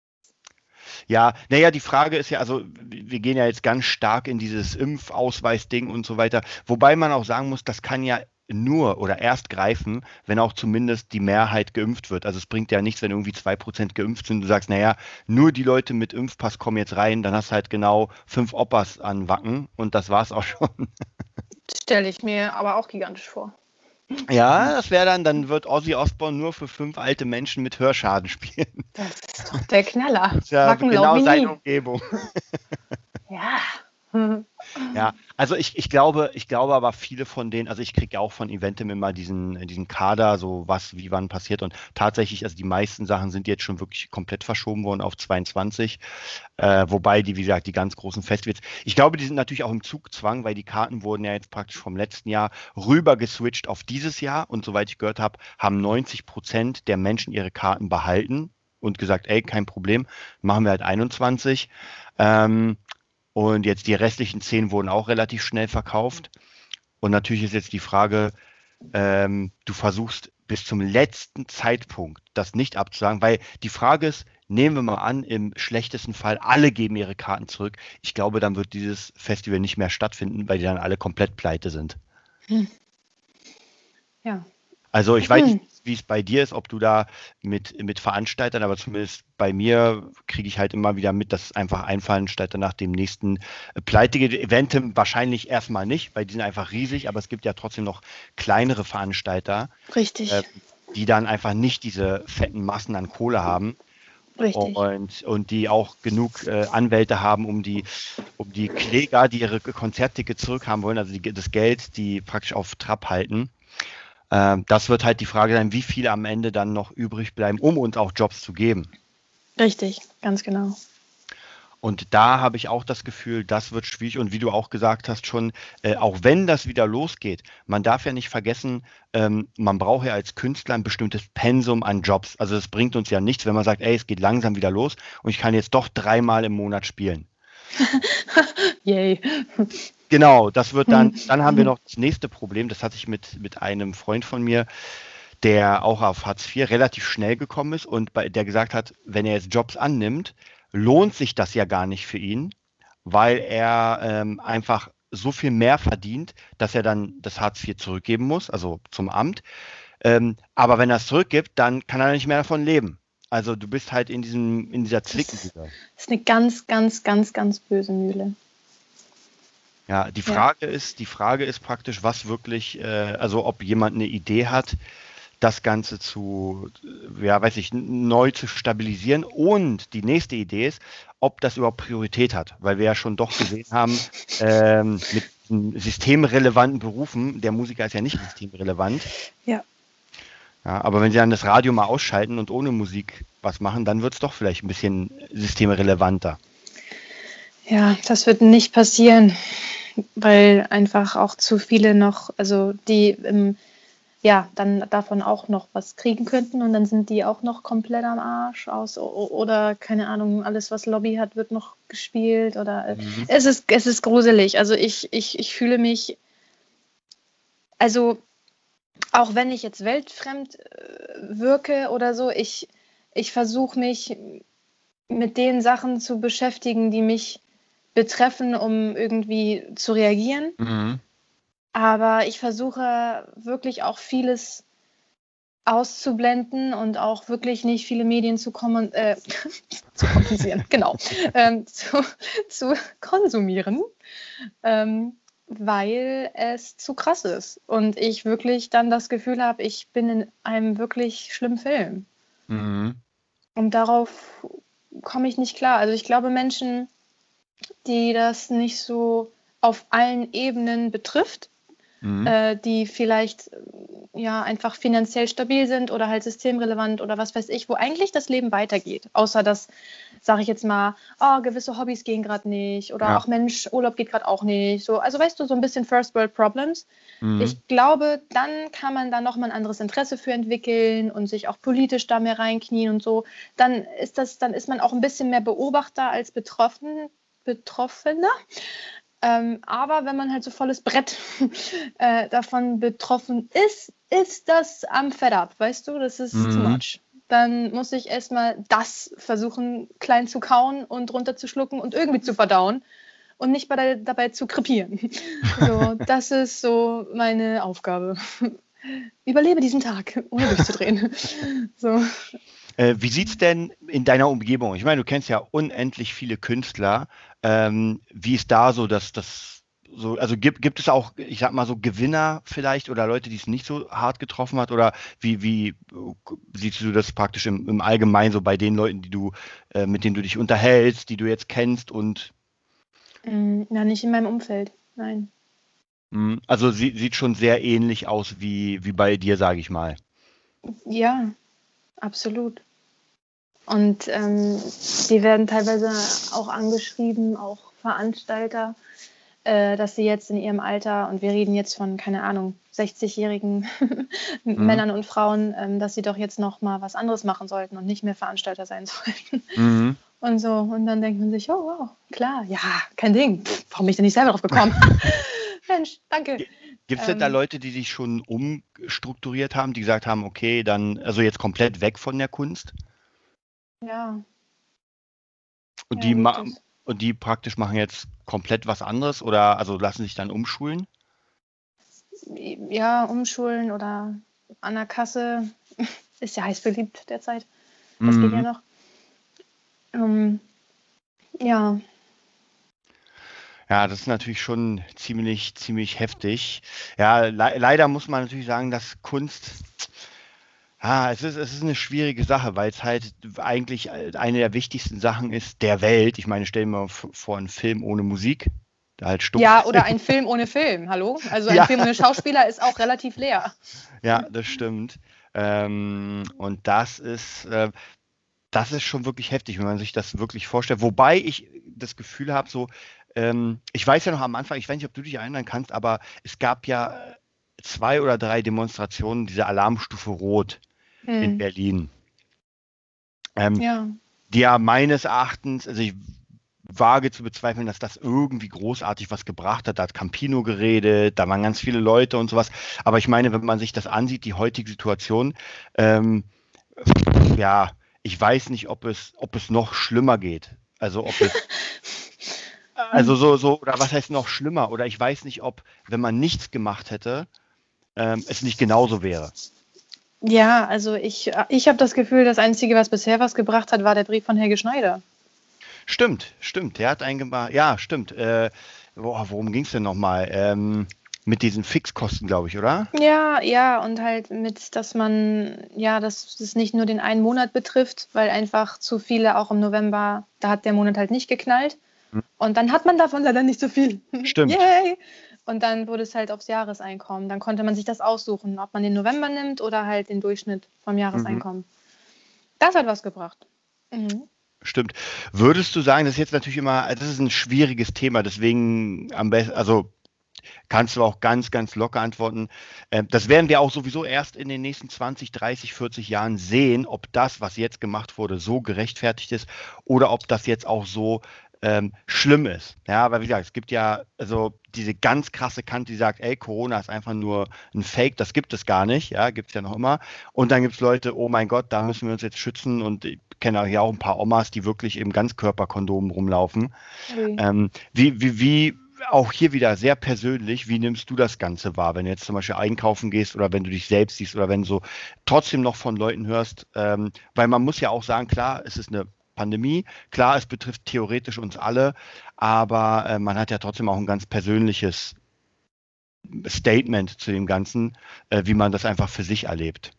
Ja, naja, die Frage ist ja, also wir gehen ja jetzt ganz stark in dieses Impfausweis-Ding und so weiter, wobei man auch sagen muss, das kann ja nur oder erst greifen, wenn auch zumindest die Mehrheit geimpft wird. Also es bringt ja nichts, wenn irgendwie zwei Prozent geimpft sind. Du sagst, naja, nur die Leute mit Impfpass kommen jetzt rein, dann hast du halt genau fünf Oppas an Wacken und das war's auch schon. Stelle ich mir aber auch gigantisch vor. Ja, das wäre dann, dann wird Ozzy Osbourne nur für fünf alte Menschen mit Hörschaden spielen. Das ist doch der Knaller. Das ist ja genau seine Umgebung. Ja. (laughs) Ja, also ich, ich glaube, ich glaube aber viele von denen, also ich kriege ja auch von Eventim immer diesen, diesen Kader, so was, wie wann passiert und tatsächlich, also die meisten Sachen sind jetzt schon wirklich komplett verschoben worden auf 22, äh, wobei die, wie gesagt, die ganz großen Festivals, ich glaube, die sind natürlich auch im Zugzwang, weil die Karten wurden ja jetzt praktisch vom letzten Jahr rüber geswitcht auf dieses Jahr und soweit ich gehört habe, haben 90 Prozent der Menschen ihre Karten behalten und gesagt, ey, kein Problem, machen wir halt 21. Ähm, und jetzt die restlichen zehn wurden auch relativ schnell verkauft. Und natürlich ist jetzt die Frage, ähm, du versuchst bis zum letzten Zeitpunkt das nicht abzusagen, weil die Frage ist, nehmen wir mal an, im schlechtesten Fall, alle geben ihre Karten zurück. Ich glaube, dann wird dieses Festival nicht mehr stattfinden, weil die dann alle komplett pleite sind. Hm. Ja. Also ich hm. weiß nicht, wie es bei dir ist, ob du da mit, mit Veranstaltern, aber zumindest bei mir kriege ich halt immer wieder mit, dass einfach ein Veranstalter nach dem nächsten äh, pleite geht. Eventim wahrscheinlich erstmal nicht, weil die sind einfach riesig, aber es gibt ja trotzdem noch kleinere Veranstalter. Richtig. Äh, die dann einfach nicht diese fetten Massen an Kohle haben. Richtig. Und, und die auch genug äh, Anwälte haben, um die, um die Kläger, die ihre Konzerttickets zurückhaben wollen, also die, das Geld, die praktisch auf Trab halten, das wird halt die Frage sein, wie viele am Ende dann noch übrig bleiben, um uns auch Jobs zu geben. Richtig, ganz genau. Und da habe ich auch das Gefühl, das wird schwierig. Und wie du auch gesagt hast schon, äh, auch wenn das wieder losgeht, man darf ja nicht vergessen, ähm, man braucht ja als Künstler ein bestimmtes Pensum an Jobs. Also es bringt uns ja nichts, wenn man sagt, ey, es geht langsam wieder los und ich kann jetzt doch dreimal im Monat spielen. (laughs) Yay. Genau, das wird dann, dann haben wir noch das nächste Problem, das hatte ich mit, mit einem Freund von mir, der auch auf Hartz IV relativ schnell gekommen ist und bei, der gesagt hat, wenn er jetzt Jobs annimmt, lohnt sich das ja gar nicht für ihn, weil er ähm, einfach so viel mehr verdient, dass er dann das Hartz IV zurückgeben muss, also zum Amt. Ähm, aber wenn er es zurückgibt, dann kann er nicht mehr davon leben. Also du bist halt in diesem, in dieser Zwickmühle. Das ist eine ganz, ganz, ganz, ganz böse Mühle. Ja, die Frage ja. ist, die Frage ist praktisch, was wirklich, äh, also ob jemand eine Idee hat, das Ganze zu, ja, weiß ich, neu zu stabilisieren. Und die nächste Idee ist, ob das überhaupt Priorität hat, weil wir ja schon doch gesehen haben, ähm, mit systemrelevanten Berufen, der Musiker ist ja nicht systemrelevant. Ja. Ja, aber wenn sie dann das Radio mal ausschalten und ohne Musik was machen, dann wird es doch vielleicht ein bisschen systemrelevanter. Ja, das wird nicht passieren, weil einfach auch zu viele noch, also die im ja, dann davon auch noch was kriegen könnten und dann sind die auch noch komplett am Arsch aus oder keine Ahnung, alles was Lobby hat, wird noch gespielt oder äh, mhm. es ist es ist gruselig. Also ich, ich, ich fühle mich also auch wenn ich jetzt weltfremd äh, wirke oder so, ich, ich versuche mich mit den Sachen zu beschäftigen, die mich betreffen, um irgendwie zu reagieren. Mhm. Aber ich versuche wirklich auch vieles auszublenden und auch wirklich nicht viele Medien zu, kommen, äh, (laughs) zu kompensieren, genau, ähm, zu, zu, konsumieren, ähm, weil es zu krass ist und ich wirklich dann das Gefühl habe, ich bin in einem wirklich schlimmen Film. Mhm. Und darauf komme ich nicht klar. Also ich glaube, Menschen, die das nicht so auf allen Ebenen betrifft, mhm. äh, die vielleicht ja einfach finanziell stabil sind oder halt systemrelevant oder was weiß ich, wo eigentlich das Leben weitergeht. Außer dass, sage ich jetzt mal, oh, gewisse Hobbys gehen gerade nicht oder ja. auch Mensch, Urlaub geht gerade auch nicht. So, also weißt du, so ein bisschen First World Problems. Mhm. Ich glaube, dann kann man da nochmal ein anderes Interesse für entwickeln und sich auch politisch da mehr reinknien und so. Dann ist das, dann ist man auch ein bisschen mehr Beobachter als betroffen, Betroffener. Ähm, aber wenn man halt so volles Brett (laughs) äh, davon betroffen ist, ist das am Fed up, weißt du? Das ist mhm. too much. Dann muss ich erstmal das versuchen, klein zu kauen und runterzuschlucken und irgendwie zu verdauen und nicht bei, dabei zu krepieren. (laughs) So, das ist so meine Aufgabe. (laughs) Überlebe diesen Tag, ohne durchzudrehen. so. Äh, wie sieht es denn in deiner Umgebung? Ich meine, du kennst ja unendlich viele Künstler. Ähm, wie ist da so dass das so, also gibt, gibt es auch, ich sag mal so Gewinner vielleicht oder Leute, die es nicht so hart getroffen hat oder wie, wie siehst du das praktisch im, im Allgemeinen so bei den Leuten, die du, äh, mit denen du dich unterhältst, die du jetzt kennst und mm, Na, nicht in meinem Umfeld, nein. Mm, also sie, sieht schon sehr ähnlich aus wie, wie bei dir, sage ich mal. Ja, absolut. Und ähm, die werden teilweise auch angeschrieben, auch Veranstalter, äh, dass sie jetzt in ihrem Alter, und wir reden jetzt von, keine Ahnung, 60-jährigen (laughs) mhm. Männern und Frauen, ähm, dass sie doch jetzt noch mal was anderes machen sollten und nicht mehr Veranstalter sein (laughs) sollten. Mhm. Und so, und dann denkt man sich, oh wow, klar, ja, kein Ding. Pff, warum bin ich denn nicht selber drauf gekommen? (laughs) Mensch, danke. Gibt es denn da ähm. Leute, die sich schon umstrukturiert haben, die gesagt haben, okay, dann, also jetzt komplett weg von der Kunst? Ja. Und, ja, die und die praktisch machen jetzt komplett was anderes oder also lassen sich dann umschulen? Ja, umschulen oder an der Kasse (laughs) ist ja heiß beliebt derzeit. Das mhm. geht ja mhm. noch. Ähm, ja. Ja, das ist natürlich schon ziemlich, ziemlich heftig. Ja, le leider muss man natürlich sagen, dass Kunst Ah, es ist, es ist eine schwierige Sache, weil es halt eigentlich eine der wichtigsten Sachen ist der Welt. Ich meine, stell dir mal vor, einen Film ohne Musik. Da halt stumpf. Ja, oder ein Film ohne Film, hallo? Also ein ja. Film ohne Schauspieler ist auch relativ leer. (laughs) Ja, das stimmt. Ähm, und das ist, äh, das ist schon wirklich heftig, wenn man sich das wirklich vorstellt. Wobei ich das Gefühl habe, so, ähm, ich weiß ja noch am Anfang, ich weiß nicht, ob du dich erinnern kannst, aber es gab ja zwei oder drei Demonstrationen dieser Alarmstufe Rot hm. in Berlin. Ähm, ja. Die ja meines Erachtens, also ich wage zu bezweifeln, dass das irgendwie großartig was gebracht hat. Da hat Campino geredet, da waren ganz viele Leute und sowas. Aber ich meine, wenn man sich das ansieht, die heutige Situation, ähm, ja, ich weiß nicht, ob es, ob es noch schlimmer geht. Also ob es, (laughs) also so, so, oder was heißt noch schlimmer? Oder ich weiß nicht, ob, wenn man nichts gemacht hätte, ähm, es nicht genauso wäre. Ja, also ich, ich habe das Gefühl, das Einzige, was bisher was gebracht hat, war der Brief von Helge Schneider. Stimmt, stimmt. Der hat einen gemacht. Ja, stimmt. Äh, boah, worum ging es denn nochmal? Ähm, mit diesen Fixkosten, glaube ich, oder? Ja, ja, und halt mit, dass man, ja, dass es nicht nur den einen Monat betrifft, weil einfach zu viele auch im November, da hat der Monat halt nicht geknallt. Hm. Und dann hat man davon leider nicht so viel. Stimmt. (laughs) Yay! Und dann wurde es halt aufs Jahreseinkommen. Dann konnte man sich das aussuchen, ob man den November nimmt oder halt den Durchschnitt vom Jahreseinkommen. Mhm. Das hat was gebracht. Mhm. Stimmt. Würdest du sagen, das ist jetzt natürlich immer, das ist ein schwieriges Thema, deswegen am besten, also kannst du auch ganz, ganz locker antworten. Ähm, das werden wir auch sowieso erst in den nächsten 20, 30, 40 Jahren sehen, ob das, was jetzt gemacht wurde, so gerechtfertigt ist oder ob das jetzt auch so ähm, schlimm ist. Ja, weil wie gesagt, es gibt ja also diese ganz krasse Kante, die sagt, ey, Corona ist einfach nur ein Fake, das gibt es gar nicht, ja, gibt es ja noch immer. Und dann gibt es Leute, oh mein Gott, da müssen wir uns jetzt schützen und ich kenne ja auch ein paar Omas, die wirklich im Ganzkörperkondomen rumlaufen. Mhm. Ähm, wie, wie, wie auch hier wieder sehr persönlich, wie nimmst du das Ganze wahr, wenn du jetzt zum Beispiel einkaufen gehst oder wenn du dich selbst siehst oder wenn du so trotzdem noch von Leuten hörst, ähm, weil man muss ja auch sagen, klar, es ist eine Pandemie, klar, es betrifft theoretisch uns alle, aber äh, man hat ja trotzdem auch ein ganz persönliches Statement zu dem Ganzen, äh, wie man das einfach für sich erlebt.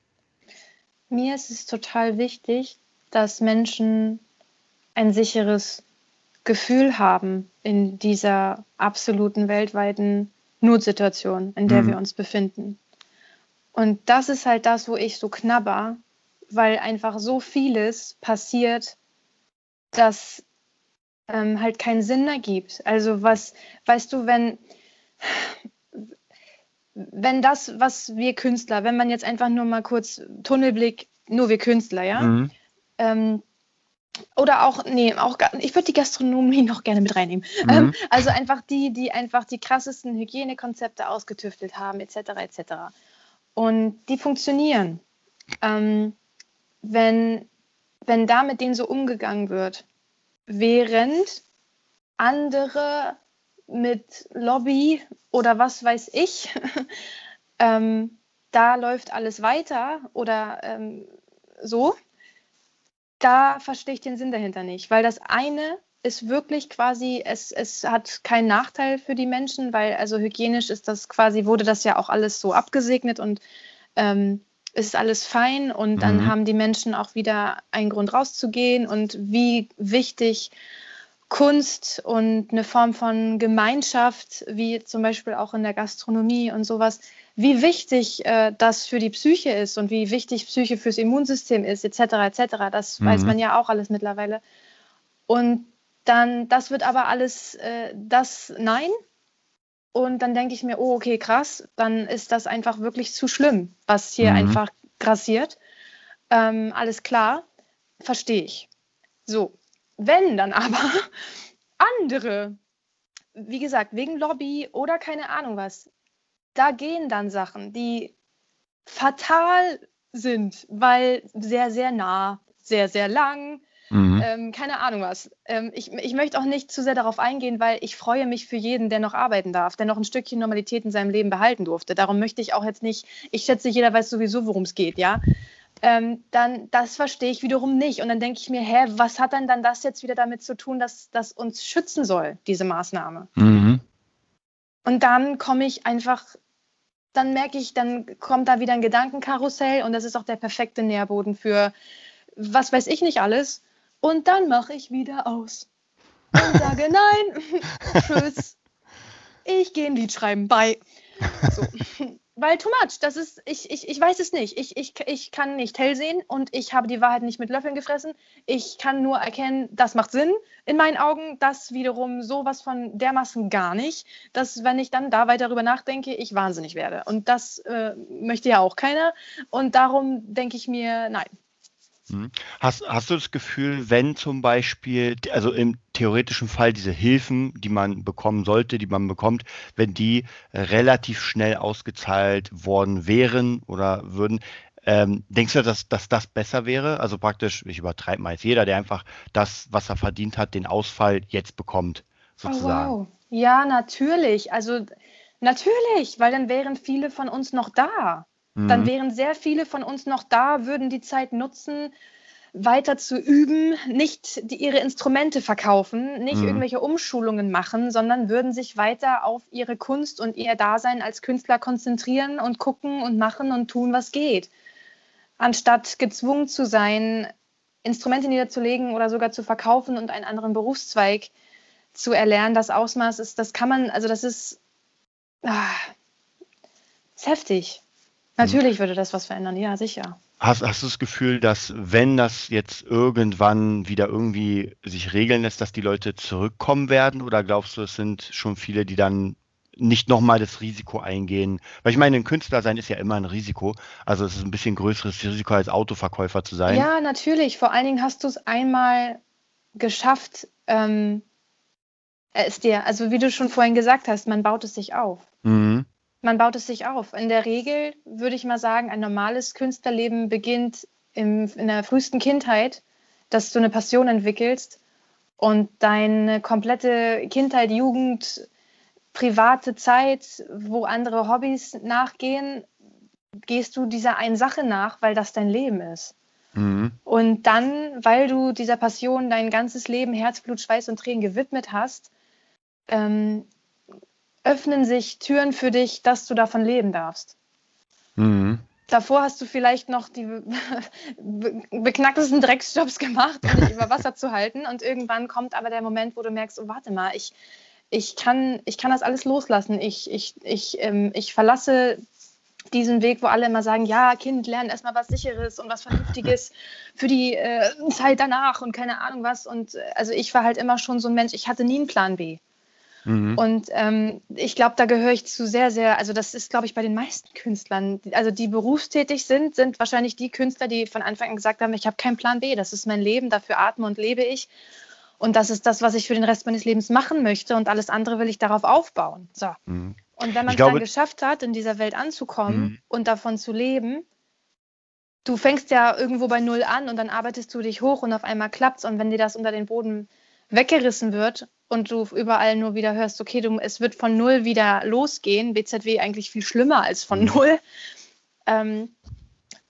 Mir ist es total wichtig, dass Menschen ein sicheres Gefühl haben in dieser absoluten weltweiten Notsituation, in der mhm. wir uns befinden. Und das ist halt das, wo ich so knabber, weil einfach so vieles passiert, das ähm, halt keinen Sinn ergibt. Also was, weißt du, wenn, wenn das, was wir Künstler, wenn man jetzt einfach nur mal kurz Tunnelblick, nur wir Künstler, ja, mhm. ähm, oder auch, nee, auch ich würde die Gastronomie noch gerne mit reinnehmen. Mhm. Ähm, also einfach die, die einfach die krassesten Hygienekonzepte ausgetüftelt haben, etc. etc. Und die funktionieren. Ähm, wenn, wenn da mit denen so umgegangen wird, während andere mit Lobby oder was weiß ich, (laughs) ähm, da läuft alles weiter oder ähm, so, da verstehe ich den Sinn dahinter nicht, weil das eine ist wirklich quasi, es, es hat keinen Nachteil für die Menschen, weil also hygienisch ist das quasi, wurde das ja auch alles so abgesegnet und ähm, ist alles fein und dann mhm. haben die Menschen auch wieder einen Grund rauszugehen und wie wichtig Kunst und eine Form von Gemeinschaft, wie zum Beispiel auch in der Gastronomie und sowas, wie wichtig äh, das für die Psyche ist und wie wichtig Psyche fürs Immunsystem ist, etc., etc. Das mhm. weiß man ja auch alles mittlerweile. Und dann, das wird aber alles, äh, das nein. Und dann denke ich mir, oh, okay, krass, dann ist das einfach wirklich zu schlimm, was hier mhm. einfach grassiert. Ähm, alles klar, verstehe ich. So, wenn dann (laughs) aber andere, wie gesagt, wegen Lobby oder keine Ahnung was, da gehen dann Sachen, die fatal sind, weil sehr, sehr nah, sehr, sehr lang, mhm. ähm, keine Ahnung was. Ähm, ich, ich möchte auch nicht zu sehr darauf eingehen, weil ich freue mich für jeden, der noch arbeiten darf, der noch ein Stückchen Normalität in seinem Leben behalten durfte. Darum möchte ich auch jetzt nicht, ich schätze, jeder weiß sowieso, worum es geht, ja. Ähm, dann das verstehe ich wiederum nicht. Und dann denke ich mir, hä, was hat denn dann das jetzt wieder damit zu tun, dass das uns schützen soll, diese Maßnahme? Mhm. Und dann komme ich einfach dann merke ich, dann kommt da wieder ein Gedankenkarussell und das ist auch der perfekte Nährboden für was weiß ich nicht alles. Und dann mache ich wieder aus und sage, nein, (laughs) tschüss, ich gehe ein Lied schreiben, bye. So. (laughs) Weil too much, das ist, ich, ich, ich weiß es nicht. Ich, ich, ich kann nicht hell sehen und ich habe die Wahrheit nicht mit Löffeln gefressen. Ich kann nur erkennen, das macht Sinn in meinen Augen, das wiederum sowas von dermaßen gar nicht, dass wenn ich dann da weiter darüber nachdenke, ich wahnsinnig werde. Und das äh, möchte ja auch keiner. Und darum denke ich mir, nein. Hast, hast du das Gefühl, wenn zum Beispiel, also im theoretischen Fall diese Hilfen, die man bekommen sollte, die man bekommt, wenn die relativ schnell ausgezahlt worden wären oder würden, ähm, denkst du, dass, dass das besser wäre? Also praktisch, ich übertreibe mal jetzt, jeder, der einfach das, was er verdient hat, den Ausfall jetzt bekommt, sozusagen. Oh, wow. Ja, natürlich. Also natürlich, weil dann wären viele von uns noch da. Dann mhm. wären sehr viele von uns noch da, würden die Zeit nutzen, weiter zu üben, nicht die, ihre Instrumente verkaufen, nicht mhm. irgendwelche Umschulungen machen, sondern würden sich weiter auf ihre Kunst und ihr Dasein als Künstler konzentrieren und gucken und machen und tun, was geht. Anstatt gezwungen zu sein, Instrumente niederzulegen oder sogar zu verkaufen und einen anderen Berufszweig zu erlernen, das Ausmaß ist, das kann man, also das ist ah, ist heftig. Natürlich würde das was verändern, ja, sicher. Hast, hast du das Gefühl, dass wenn das jetzt irgendwann wieder irgendwie sich regeln lässt, dass die Leute zurückkommen werden? Oder glaubst du, es sind schon viele, die dann nicht nochmal das Risiko eingehen? Weil ich meine, ein Künstler sein ist ja immer ein Risiko. Also es ist ein bisschen größeres Risiko als Autoverkäufer zu sein. Ja, natürlich. Vor allen Dingen hast du es einmal geschafft, ähm, es dir, also wie du schon vorhin gesagt hast, man baut es sich auf. Mhm. Man baut es sich auf. In der Regel würde ich mal sagen, ein normales Künstlerleben beginnt im, in der frühesten Kindheit, dass du eine Passion entwickelst und deine komplette Kindheit, Jugend, private Zeit, wo andere Hobbys nachgehen, gehst du dieser einen Sache nach, weil das dein Leben ist. Mhm. Und dann, weil du dieser Passion dein ganzes Leben, Herzblut, Schweiß und Tränen gewidmet hast, ähm, öffnen sich Türen für dich, dass du davon leben darfst. Mhm. Davor hast du vielleicht noch die beknacktesten Drecksjobs gemacht, um dich über Wasser zu halten. Und irgendwann kommt aber der Moment, wo du merkst, oh, warte mal, ich, ich, kann, ich kann das alles loslassen. Ich, ich, ich, ähm, ich verlasse diesen Weg, wo alle immer sagen, ja, Kind, lernen erstmal was Sicheres und was Vernünftiges für die äh, Zeit danach und keine Ahnung was. Und äh, also ich war halt immer schon so ein Mensch, ich hatte nie einen Plan B. Mhm. Und ähm, ich glaube, da gehöre ich zu sehr, sehr, also das ist, glaube ich, bei den meisten Künstlern, also die berufstätig sind, sind wahrscheinlich die Künstler, die von Anfang an gesagt haben, ich habe keinen Plan B, das ist mein Leben, dafür atme und lebe ich. Und das ist das, was ich für den Rest meines Lebens machen möchte und alles andere will ich darauf aufbauen. So. Mhm. Und wenn man es dann geschafft hat, in dieser Welt anzukommen mhm. und davon zu leben, du fängst ja irgendwo bei Null an und dann arbeitest du dich hoch und auf einmal klappt es. Und wenn dir das unter den Boden weggerissen wird und du überall nur wieder hörst, okay, du, es wird von Null wieder losgehen, BZW eigentlich viel schlimmer als von mhm. Null, ähm,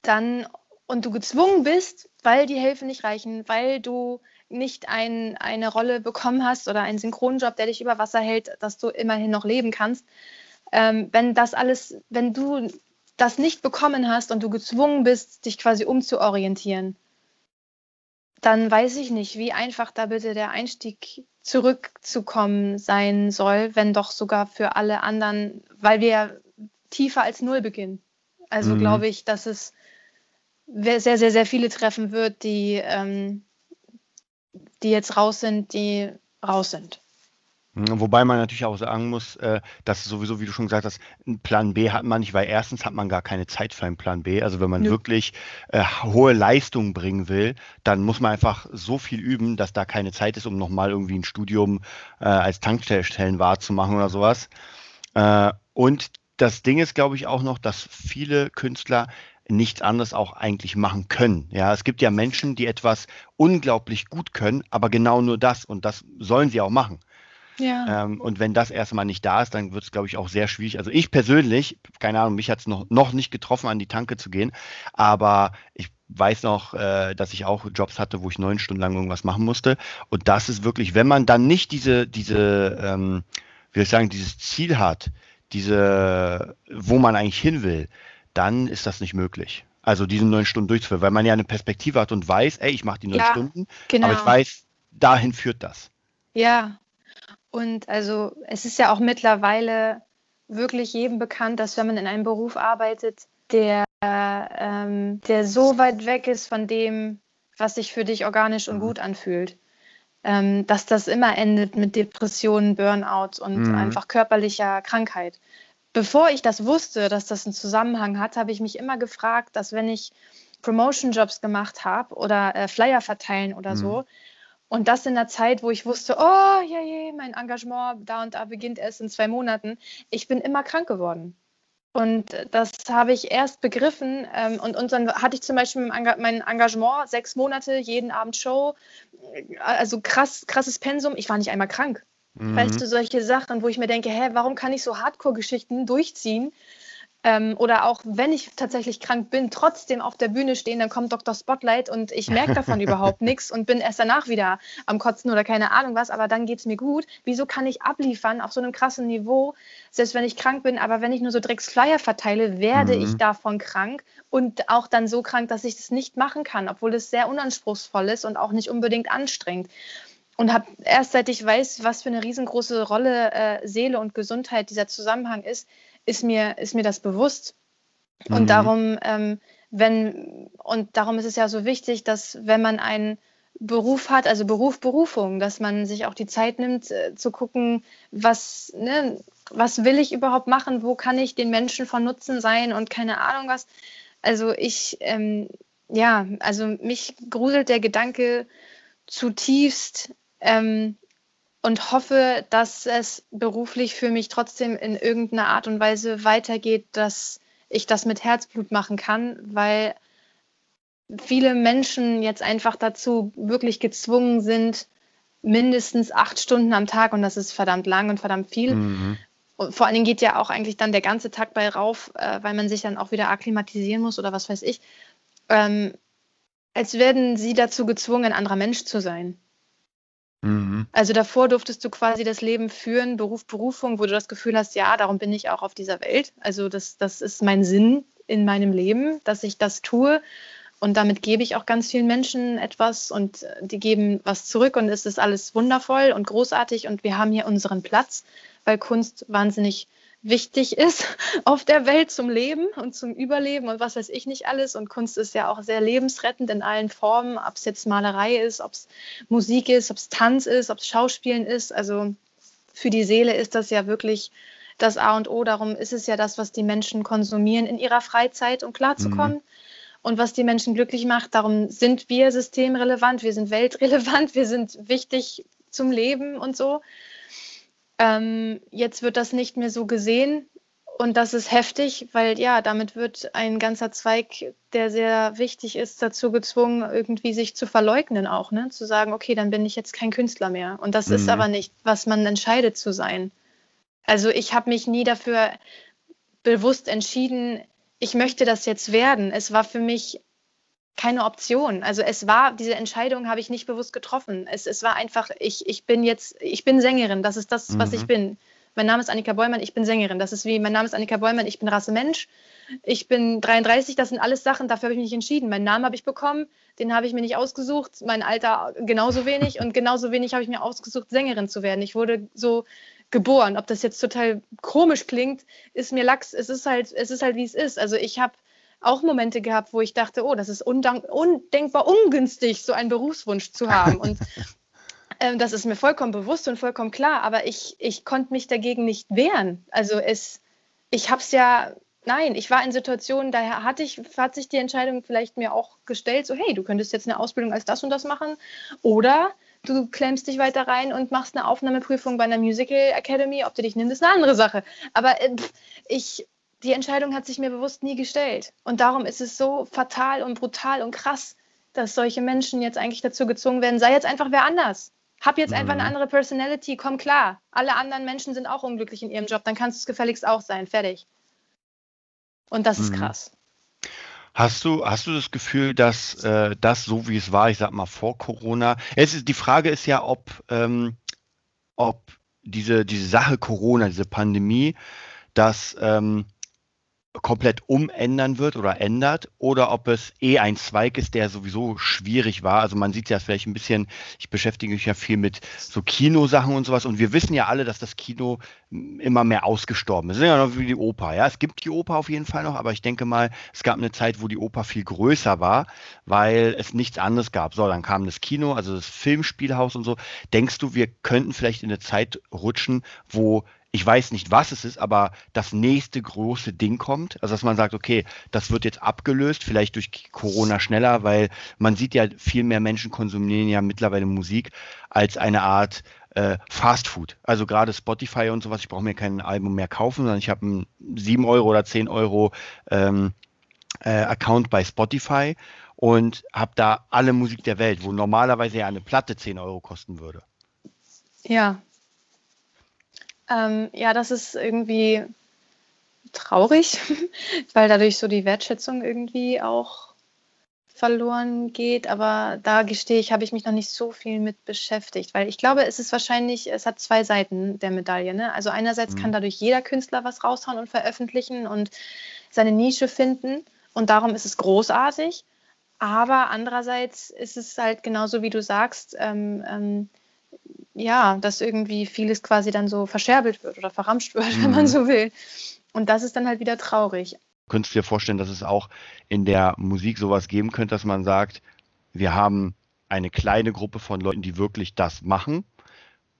dann und du gezwungen bist, weil die Hilfe nicht reichen, weil du nicht ein, eine Rolle bekommen hast oder einen Synchronjob, der dich über Wasser hält, dass du immerhin noch leben kannst. Ähm, wenn das alles, wenn du das nicht bekommen hast und du gezwungen bist, dich quasi umzuorientieren, dann weiß ich nicht, wie einfach da bitte der Einstieg zurückzukommen sein soll, wenn doch sogar für alle anderen, weil wir tiefer als Null beginnen. Also mhm. glaube ich, dass es sehr, sehr, sehr viele treffen wird, die ähm, die jetzt raus sind, die raus sind. Hm, wobei man natürlich auch sagen muss, äh, dass sowieso, wie du schon gesagt hast, einen Plan B hat man nicht, weil erstens hat man gar keine Zeit für einen Plan B. Also wenn man Nö. wirklich äh, hohe Leistungen bringen will, dann muss man einfach so viel üben, dass da keine Zeit ist, um nochmal irgendwie ein Studium äh, als Tankstellen wahrzumachen oder sowas. Äh, und das Ding ist, glaube ich, auch noch, dass viele Künstler nichts anderes auch eigentlich machen können. Ja, es gibt ja Menschen, die etwas unglaublich gut können, aber genau nur das und das sollen sie auch machen. Ja. Ähm, und wenn das erstmal nicht da ist, dann wird es, glaube ich, auch sehr schwierig. Also ich persönlich, keine Ahnung, mich hat es noch, noch nicht getroffen, an die Tanke zu gehen, aber ich weiß noch, äh, dass ich auch Jobs hatte, wo ich neun Stunden lang irgendwas machen musste. Und das ist wirklich, wenn man dann nicht diese, diese, ähm, wie soll ich sagen, dieses Ziel hat, diese, wo man eigentlich hin will, dann ist das nicht möglich. Also diese neun Stunden durchzuführen, weil man ja eine Perspektive hat und weiß, ey, ich mache die neun ja, Stunden, genau. aber ich weiß, dahin führt das. Ja, und also es ist ja auch mittlerweile wirklich jedem bekannt, dass wenn man in einem Beruf arbeitet, der, ähm, der so weit weg ist von dem, was sich für dich organisch und mhm. gut anfühlt, ähm, dass das immer endet mit Depressionen, Burnout und mhm. einfach körperlicher Krankheit bevor ich das wusste, dass das einen Zusammenhang hat, habe ich mich immer gefragt, dass wenn ich Promotion-Jobs gemacht habe oder äh, Flyer verteilen oder mhm. so, und das in der Zeit, wo ich wusste, oh, ja, je, mein Engagement da und da beginnt erst in zwei Monaten, ich bin immer krank geworden. Und das habe ich erst begriffen. Ähm, und, und dann hatte ich zum Beispiel mein Engagement, sechs Monate, jeden Abend Show, also krass, krasses Pensum. Ich war nicht einmal krank. Mhm. Weißt du, solche Sachen, wo ich mir denke, hä, warum kann ich so Hardcore-Geschichten durchziehen? Ähm, oder auch wenn ich tatsächlich krank bin, trotzdem auf der Bühne stehen, dann kommt Dr. Spotlight und ich merke davon (laughs) überhaupt nichts und bin erst danach wieder am Kotzen oder keine Ahnung was, aber dann geht es mir gut. Wieso kann ich abliefern auf so einem krassen Niveau, selbst wenn ich krank bin, aber wenn ich nur so Drecksflyer verteile, werde mhm. ich davon krank und auch dann so krank, dass ich das nicht machen kann, obwohl es sehr unanspruchsvoll ist und auch nicht unbedingt anstrengend. und habe erst seit ich weiß, was für eine riesengroße Rolle äh, Seele und Gesundheit dieser Zusammenhang ist, ist mir, ist mir das bewusst. Und mhm. darum, ähm, wenn, und darum ist es ja so wichtig, dass wenn man einen Beruf hat, also Beruf, Berufung, dass man sich auch die Zeit nimmt, äh, zu gucken, was, ne, was will ich überhaupt machen, wo kann ich den Menschen von Nutzen sein und keine Ahnung was. Also ich, ähm, ja, also mich gruselt der Gedanke zutiefst ähm, und hoffe, dass es beruflich für mich trotzdem in irgendeiner Art und Weise weitergeht, dass ich das mit Herzblut machen kann, weil viele Menschen jetzt einfach dazu wirklich gezwungen sind, mindestens acht Stunden am Tag, und das ist verdammt lang und verdammt viel. Mhm. Und vor allen Dingen geht ja auch eigentlich dann der ganze Tag bei rauf, äh, weil man sich dann auch wieder akklimatisieren muss oder was weiß ich. Ähm, als werden sie dazu gezwungen, ein anderer Mensch zu sein. Mhm. Also davor durftest du quasi das Leben führen, Beruf, Berufung, wo du das Gefühl hast, ja, darum bin ich auch auf dieser Welt. Also das, das ist mein Sinn in meinem Leben, dass ich das tue. Und damit gebe ich auch ganz vielen Menschen etwas und äh, die geben was zurück und es ist alles wundervoll und großartig und wir haben hier unseren Platz, weil Kunst wahnsinnig wichtig ist (laughs) auf der Welt zum Leben und zum Überleben und was weiß ich nicht alles. Und Kunst ist ja auch sehr lebensrettend in allen Formen, ob es jetzt Malerei ist, ob es Musik ist, ob es Tanz ist, ob es Schauspielen ist. Also für die Seele ist das ja wirklich das A und O. Darum ist es ja das, was die Menschen konsumieren in ihrer Freizeit, um klarzukommen. Mhm. Und was die Menschen glücklich macht, darum sind wir systemrelevant, wir sind weltrelevant, wir sind wichtig zum Leben und so. Ähm, jetzt wird das nicht mehr so gesehen und das ist heftig, weil ja, damit wird ein ganzer Zweig, der sehr wichtig ist, dazu gezwungen, irgendwie sich zu verleugnen auch, ne? zu sagen, okay, dann bin ich jetzt kein Künstler mehr. Und das mhm. ist aber nicht, was man entscheidet zu sein. Also ich habe mich nie dafür bewusst entschieden, ich möchte das jetzt werden. Es war für mich keine Option. Also es war, diese Entscheidung habe ich nicht bewusst getroffen. Es, es war einfach, ich, ich bin jetzt, ich bin Sängerin, das ist das, mhm. was ich mhm. bin. Mein Name ist Annika Bäumann, ich bin Sängerin. Das ist wie, mein Name ist Annika Bäumann, ich bin Rasse Mensch. Ich bin 33, das sind alles Sachen, dafür habe ich mich entschieden. Meinen Namen habe ich bekommen, den habe ich mir nicht ausgesucht, mein Alter genauso wenig und genauso wenig habe ich mir ausgesucht, Sängerin zu werden. Ich wurde so geboren. Ob das jetzt total komisch klingt, ist mir Lachs. Es ist halt, es ist halt, wie es ist. Also ich habe auch Momente gehabt, wo ich dachte, oh, das ist undenkbar ungünstig, so einen Berufswunsch zu haben. Und (laughs) ähm, das ist mir vollkommen bewusst und vollkommen klar, aber ich, ich konnte mich dagegen nicht wehren. Also es, ich habe es ja, nein, ich war in Situationen, daher hatte ich, hat sich die Entscheidung vielleicht mir auch gestellt, so hey, du könntest jetzt eine Ausbildung als das und das machen oder du klemmst dich weiter rein und machst eine Aufnahmeprüfung bei einer Musical Academy, ob du dich nimmst, ist eine andere Sache. Aber äh, ich, die Entscheidung hat sich mir bewusst nie gestellt. Und darum ist es so fatal und brutal und krass, dass solche Menschen jetzt eigentlich dazu gezwungen werden, sei jetzt einfach wer anders. Hab jetzt mhm. einfach eine mhm. andere Personality, komm klar. Alle anderen Menschen sind auch unglücklich in ihrem Job, dann kannst du es gefälligst auch sein, fertig. Und das mhm. ist krass. Hast du, hast du das Gefühl, dass äh, das so wie es war, ich sag mal vor Corona, es ist, die Frage ist ja, ob, ähm, ob diese, diese Sache Corona, diese Pandemie, dass ähm, komplett umändern wird oder ändert oder ob es eh ein Zweig ist, der sowieso schwierig war. Also man sieht ja vielleicht ein bisschen, ich beschäftige mich ja viel mit so Kinosachen und sowas und wir wissen ja alle, dass das Kino immer mehr ausgestorben ist. Es ist ja noch wie die Oper, ja. Es gibt die Oper auf jeden Fall noch, aber ich denke mal, es gab eine Zeit, wo die Oper viel größer war, weil es nichts anderes gab. So, dann kam das Kino, also das Filmspielhaus und so. Denkst du, wir könnten vielleicht in eine Zeit rutschen, wo ich weiß nicht, was es ist, aber das nächste große Ding kommt. Also dass man sagt, okay, das wird jetzt abgelöst, vielleicht durch Corona schneller, weil man sieht ja, viel mehr Menschen konsumieren ja mittlerweile Musik als eine Art äh, Fast Food. Also gerade Spotify und sowas, ich brauche mir kein Album mehr kaufen, sondern ich habe einen 7 Euro oder 10 Euro ähm, äh, Account bei Spotify und habe da alle Musik der Welt, wo normalerweise ja eine Platte 10 Euro kosten würde. Ja, ähm, ja, das ist irgendwie traurig, (laughs) weil dadurch so die Wertschätzung irgendwie auch verloren geht. Aber da gestehe ich, habe ich mich noch nicht so viel mit beschäftigt, weil ich glaube, es ist wahrscheinlich, es hat zwei Seiten der Medaille. Ne? Also einerseits mhm. kann dadurch jeder Künstler was raushauen und veröffentlichen und seine Nische finden und darum ist es großartig. Aber andererseits ist es halt genauso, wie du sagst, ähm, ähm, ja, dass irgendwie vieles quasi dann so verscherbelt wird oder verramscht wird, mhm. (laughs) wenn man mhm. so will. Und das ist dann halt wieder traurig. Könntest du dir vorstellen, dass es auch in der Musik sowas geben könnte, dass man sagt, wir haben eine kleine Gruppe von Leuten, die wirklich das machen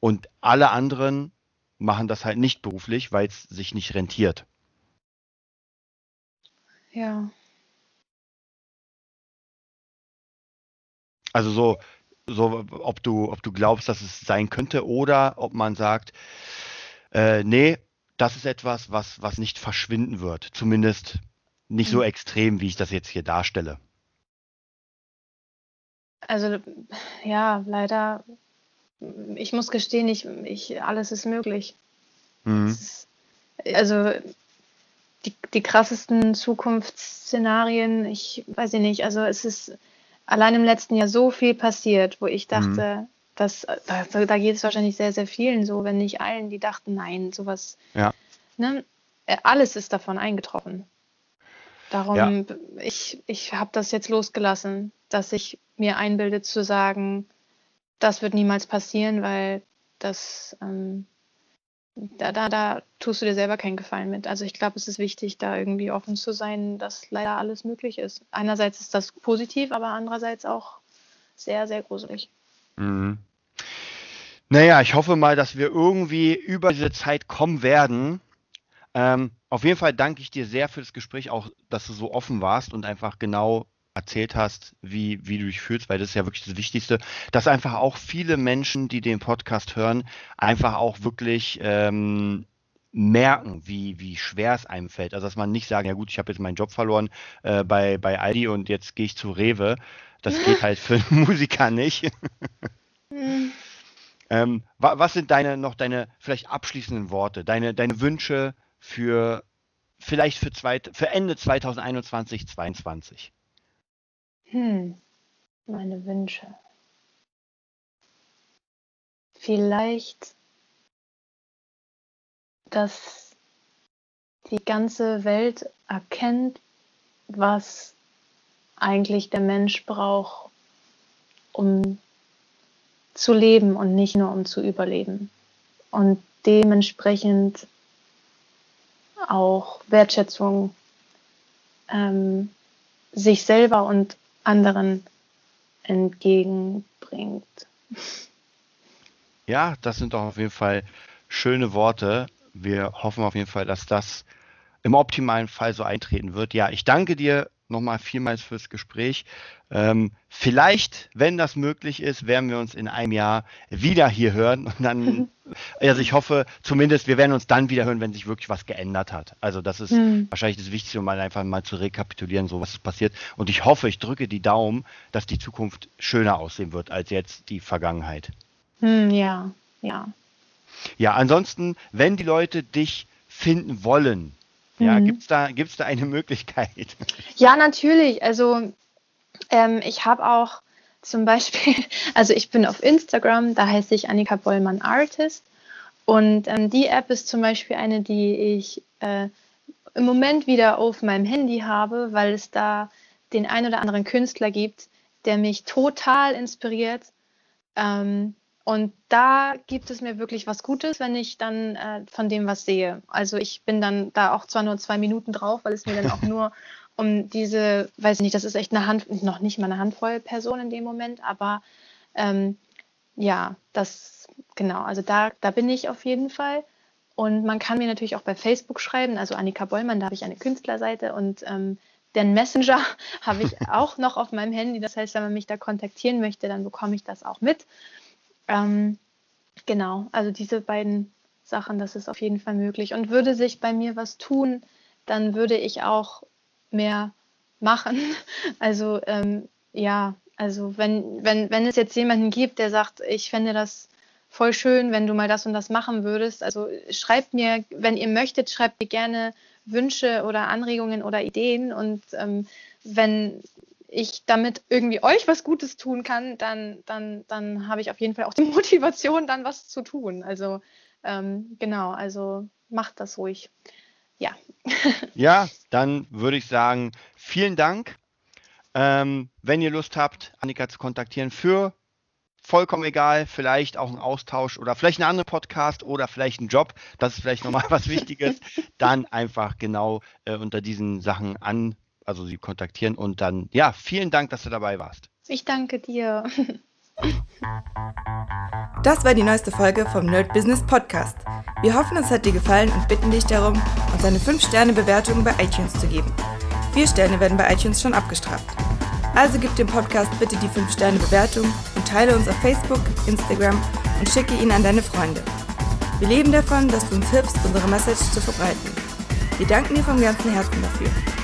und alle anderen machen das halt nicht beruflich, weil es sich nicht rentiert. Ja. Also so, so ob du, ob du glaubst, dass es sein könnte oder ob man sagt, äh, nee, das ist etwas, was, was nicht verschwinden wird. Zumindest nicht so mhm. extrem, wie ich das jetzt hier darstelle. Also ja, leider, ich muss gestehen, ich, ich, alles ist möglich. Mhm. Ist, also die, die krassesten Zukunftsszenarien, ich weiß nicht, also es ist allein im letzten Jahr so viel passiert, wo ich dachte, mhm. dass, da, da geht es wahrscheinlich sehr, sehr vielen so, wenn nicht allen, die dachten, nein, sowas. Ja. Ne, äh, alles ist davon eingetroffen. Darum, ja. ich, ich habe das jetzt losgelassen, dass ich mir einbilde zu sagen, das wird niemals passieren, weil das ähm, da, da, da tust du dir selber keinen Gefallen mit. Also ich glaube, es ist wichtig, da irgendwie offen zu sein, dass leider alles möglich ist. Einerseits ist das positiv, aber andererseits auch sehr, sehr gruselig. Mhm. Naja, ich hoffe mal, dass wir irgendwie über diese Zeit kommen werden. Ähm, auf jeden Fall danke ich dir sehr für das Gespräch, auch dass du so offen warst und einfach genau erzählt hast, wie, wie du dich fühlst, weil das ist ja wirklich das Wichtigste, dass einfach auch viele Menschen, die den Podcast hören, einfach auch wirklich ähm, merken, wie, wie schwer es einem fällt. Also dass man nicht sagen, ja gut, ich habe jetzt meinen Job verloren äh, bei, bei Aldi und jetzt gehe ich zu Rewe. Das geht halt für einen (laughs) Musiker nicht. Mhm. ähm, was sind deine noch deine vielleicht abschließenden Worte, deine, deine Wünsche für vielleicht für, zweit, für Ende 2021, 2022? Hm, meine Wünsche. Vielleicht, dass die ganze Welt erkennt, was eigentlich der Mensch braucht, um zu leben und nicht nur um zu überleben. Und dementsprechend auch Wertschätzung ähm, sich selber und anderen entgegenbringt. Ja, das sind doch auf jeden Fall schöne Worte. Wir hoffen auf jeden Fall, dass das im optimalen Fall so eintreten wird. Ja, ich danke dir nochmal vielmals fürs Gespräch. Ähm, vielleicht, wenn das möglich ist, werden wir uns in einem Jahr wieder hier hören. Und dann, (laughs) also ich hoffe zumindest, wir werden uns dann wieder hören, wenn sich wirklich was geändert hat. Also das ist mhm. wahrscheinlich das Wichtigste, um mal einfach mal zu rekapitulieren, so was ist passiert. Und ich hoffe, ich drücke die Daumen, dass die Zukunft schöner aussehen wird als jetzt die Vergangenheit. Mhm, ja, ja. Ja, ansonsten, wenn die Leute dich finden wollen, ja, mhm. gibt es da, gibt's da eine (laughs) Möglichkeit? Ja, natürlich. Also ähm, ich habe auch zum Beispiel, (laughs) also ich bin auf Instagram, da heiße ich Annika Bollmann Artist. Und ähm, die App ist zum Beispiel eine, die ich äh, im Moment wieder auf meinem Handy habe, weil es da den ein oder anderen Künstler gibt, der mich total inspiriert. Ähm, und da gibt es mir wirklich was Gutes, wenn ich dann äh, von dem was sehe. Also ich bin dann da auch zwar nur zwei Minuten drauf, weil es mir dann auch (laughs) nur um diese, weiß ich nicht, das ist echt eine Hand, noch nicht mal eine Handvoll Personen in dem Moment, aber ähm, ja, das, genau, also da, da bin ich auf jeden Fall. Und man kann mir natürlich auch bei Facebook schreiben, also Annika Bollmann, da habe ich eine Künstlerseite und ähm, den Messenger (laughs) habe ich (laughs) auch noch auf meinem Handy. Das heißt, wenn man mich da kontaktieren möchte, dann bekomme ich das auch mit. Ähm, genau, also diese beiden Sachen, das ist auf jeden Fall möglich. Und würde sich bei mir was tun, dann würde ich auch mehr machen. (laughs) Also ähm, ja, also wenn, wenn, wenn es jetzt jemanden gibt, der sagt, ich fände das voll schön, wenn du mal das und das machen würdest. Also schreibt mir, wenn ihr möchtet, schreibt mir gerne Wünsche oder Anregungen oder Ideen. Und ähm, wenn ich damit irgendwie euch was Gutes tun kann, dann, dann, dann habe ich auf jeden Fall auch die (laughs) Motivation, dann was zu tun. Also ähm, genau, also macht das ruhig. Ja. (laughs) ja, dann würde ich sagen, vielen Dank. Ähm, wenn ihr Lust habt, Annika zu kontaktieren für vollkommen egal, vielleicht auch ein Austausch oder vielleicht ein anderer Podcast oder vielleicht ein Job, das ist vielleicht nochmal (laughs) was Wichtiges, dann einfach genau äh, unter diesen Sachen an, also sie kontaktieren und dann, ja, vielen Dank, dass du dabei warst. Ich danke dir. (laughs) Das war die neueste Folge vom Nerd Business Podcast. Wir hoffen, es hat dir gefallen und bitten dich darum, uns eine 5-Sterne-Bewertung bei iTunes zu geben. Vier Sterne werden bei iTunes schon abgestraft. Also gib dem Podcast bitte die 5-Sterne-Bewertung und teile uns auf Facebook, Instagram und schicke ihn an deine Freunde. Wir leben davon, dass du uns hilfst, unsere Message zu verbreiten. Wir danken dir vom ganzen Herzen dafür.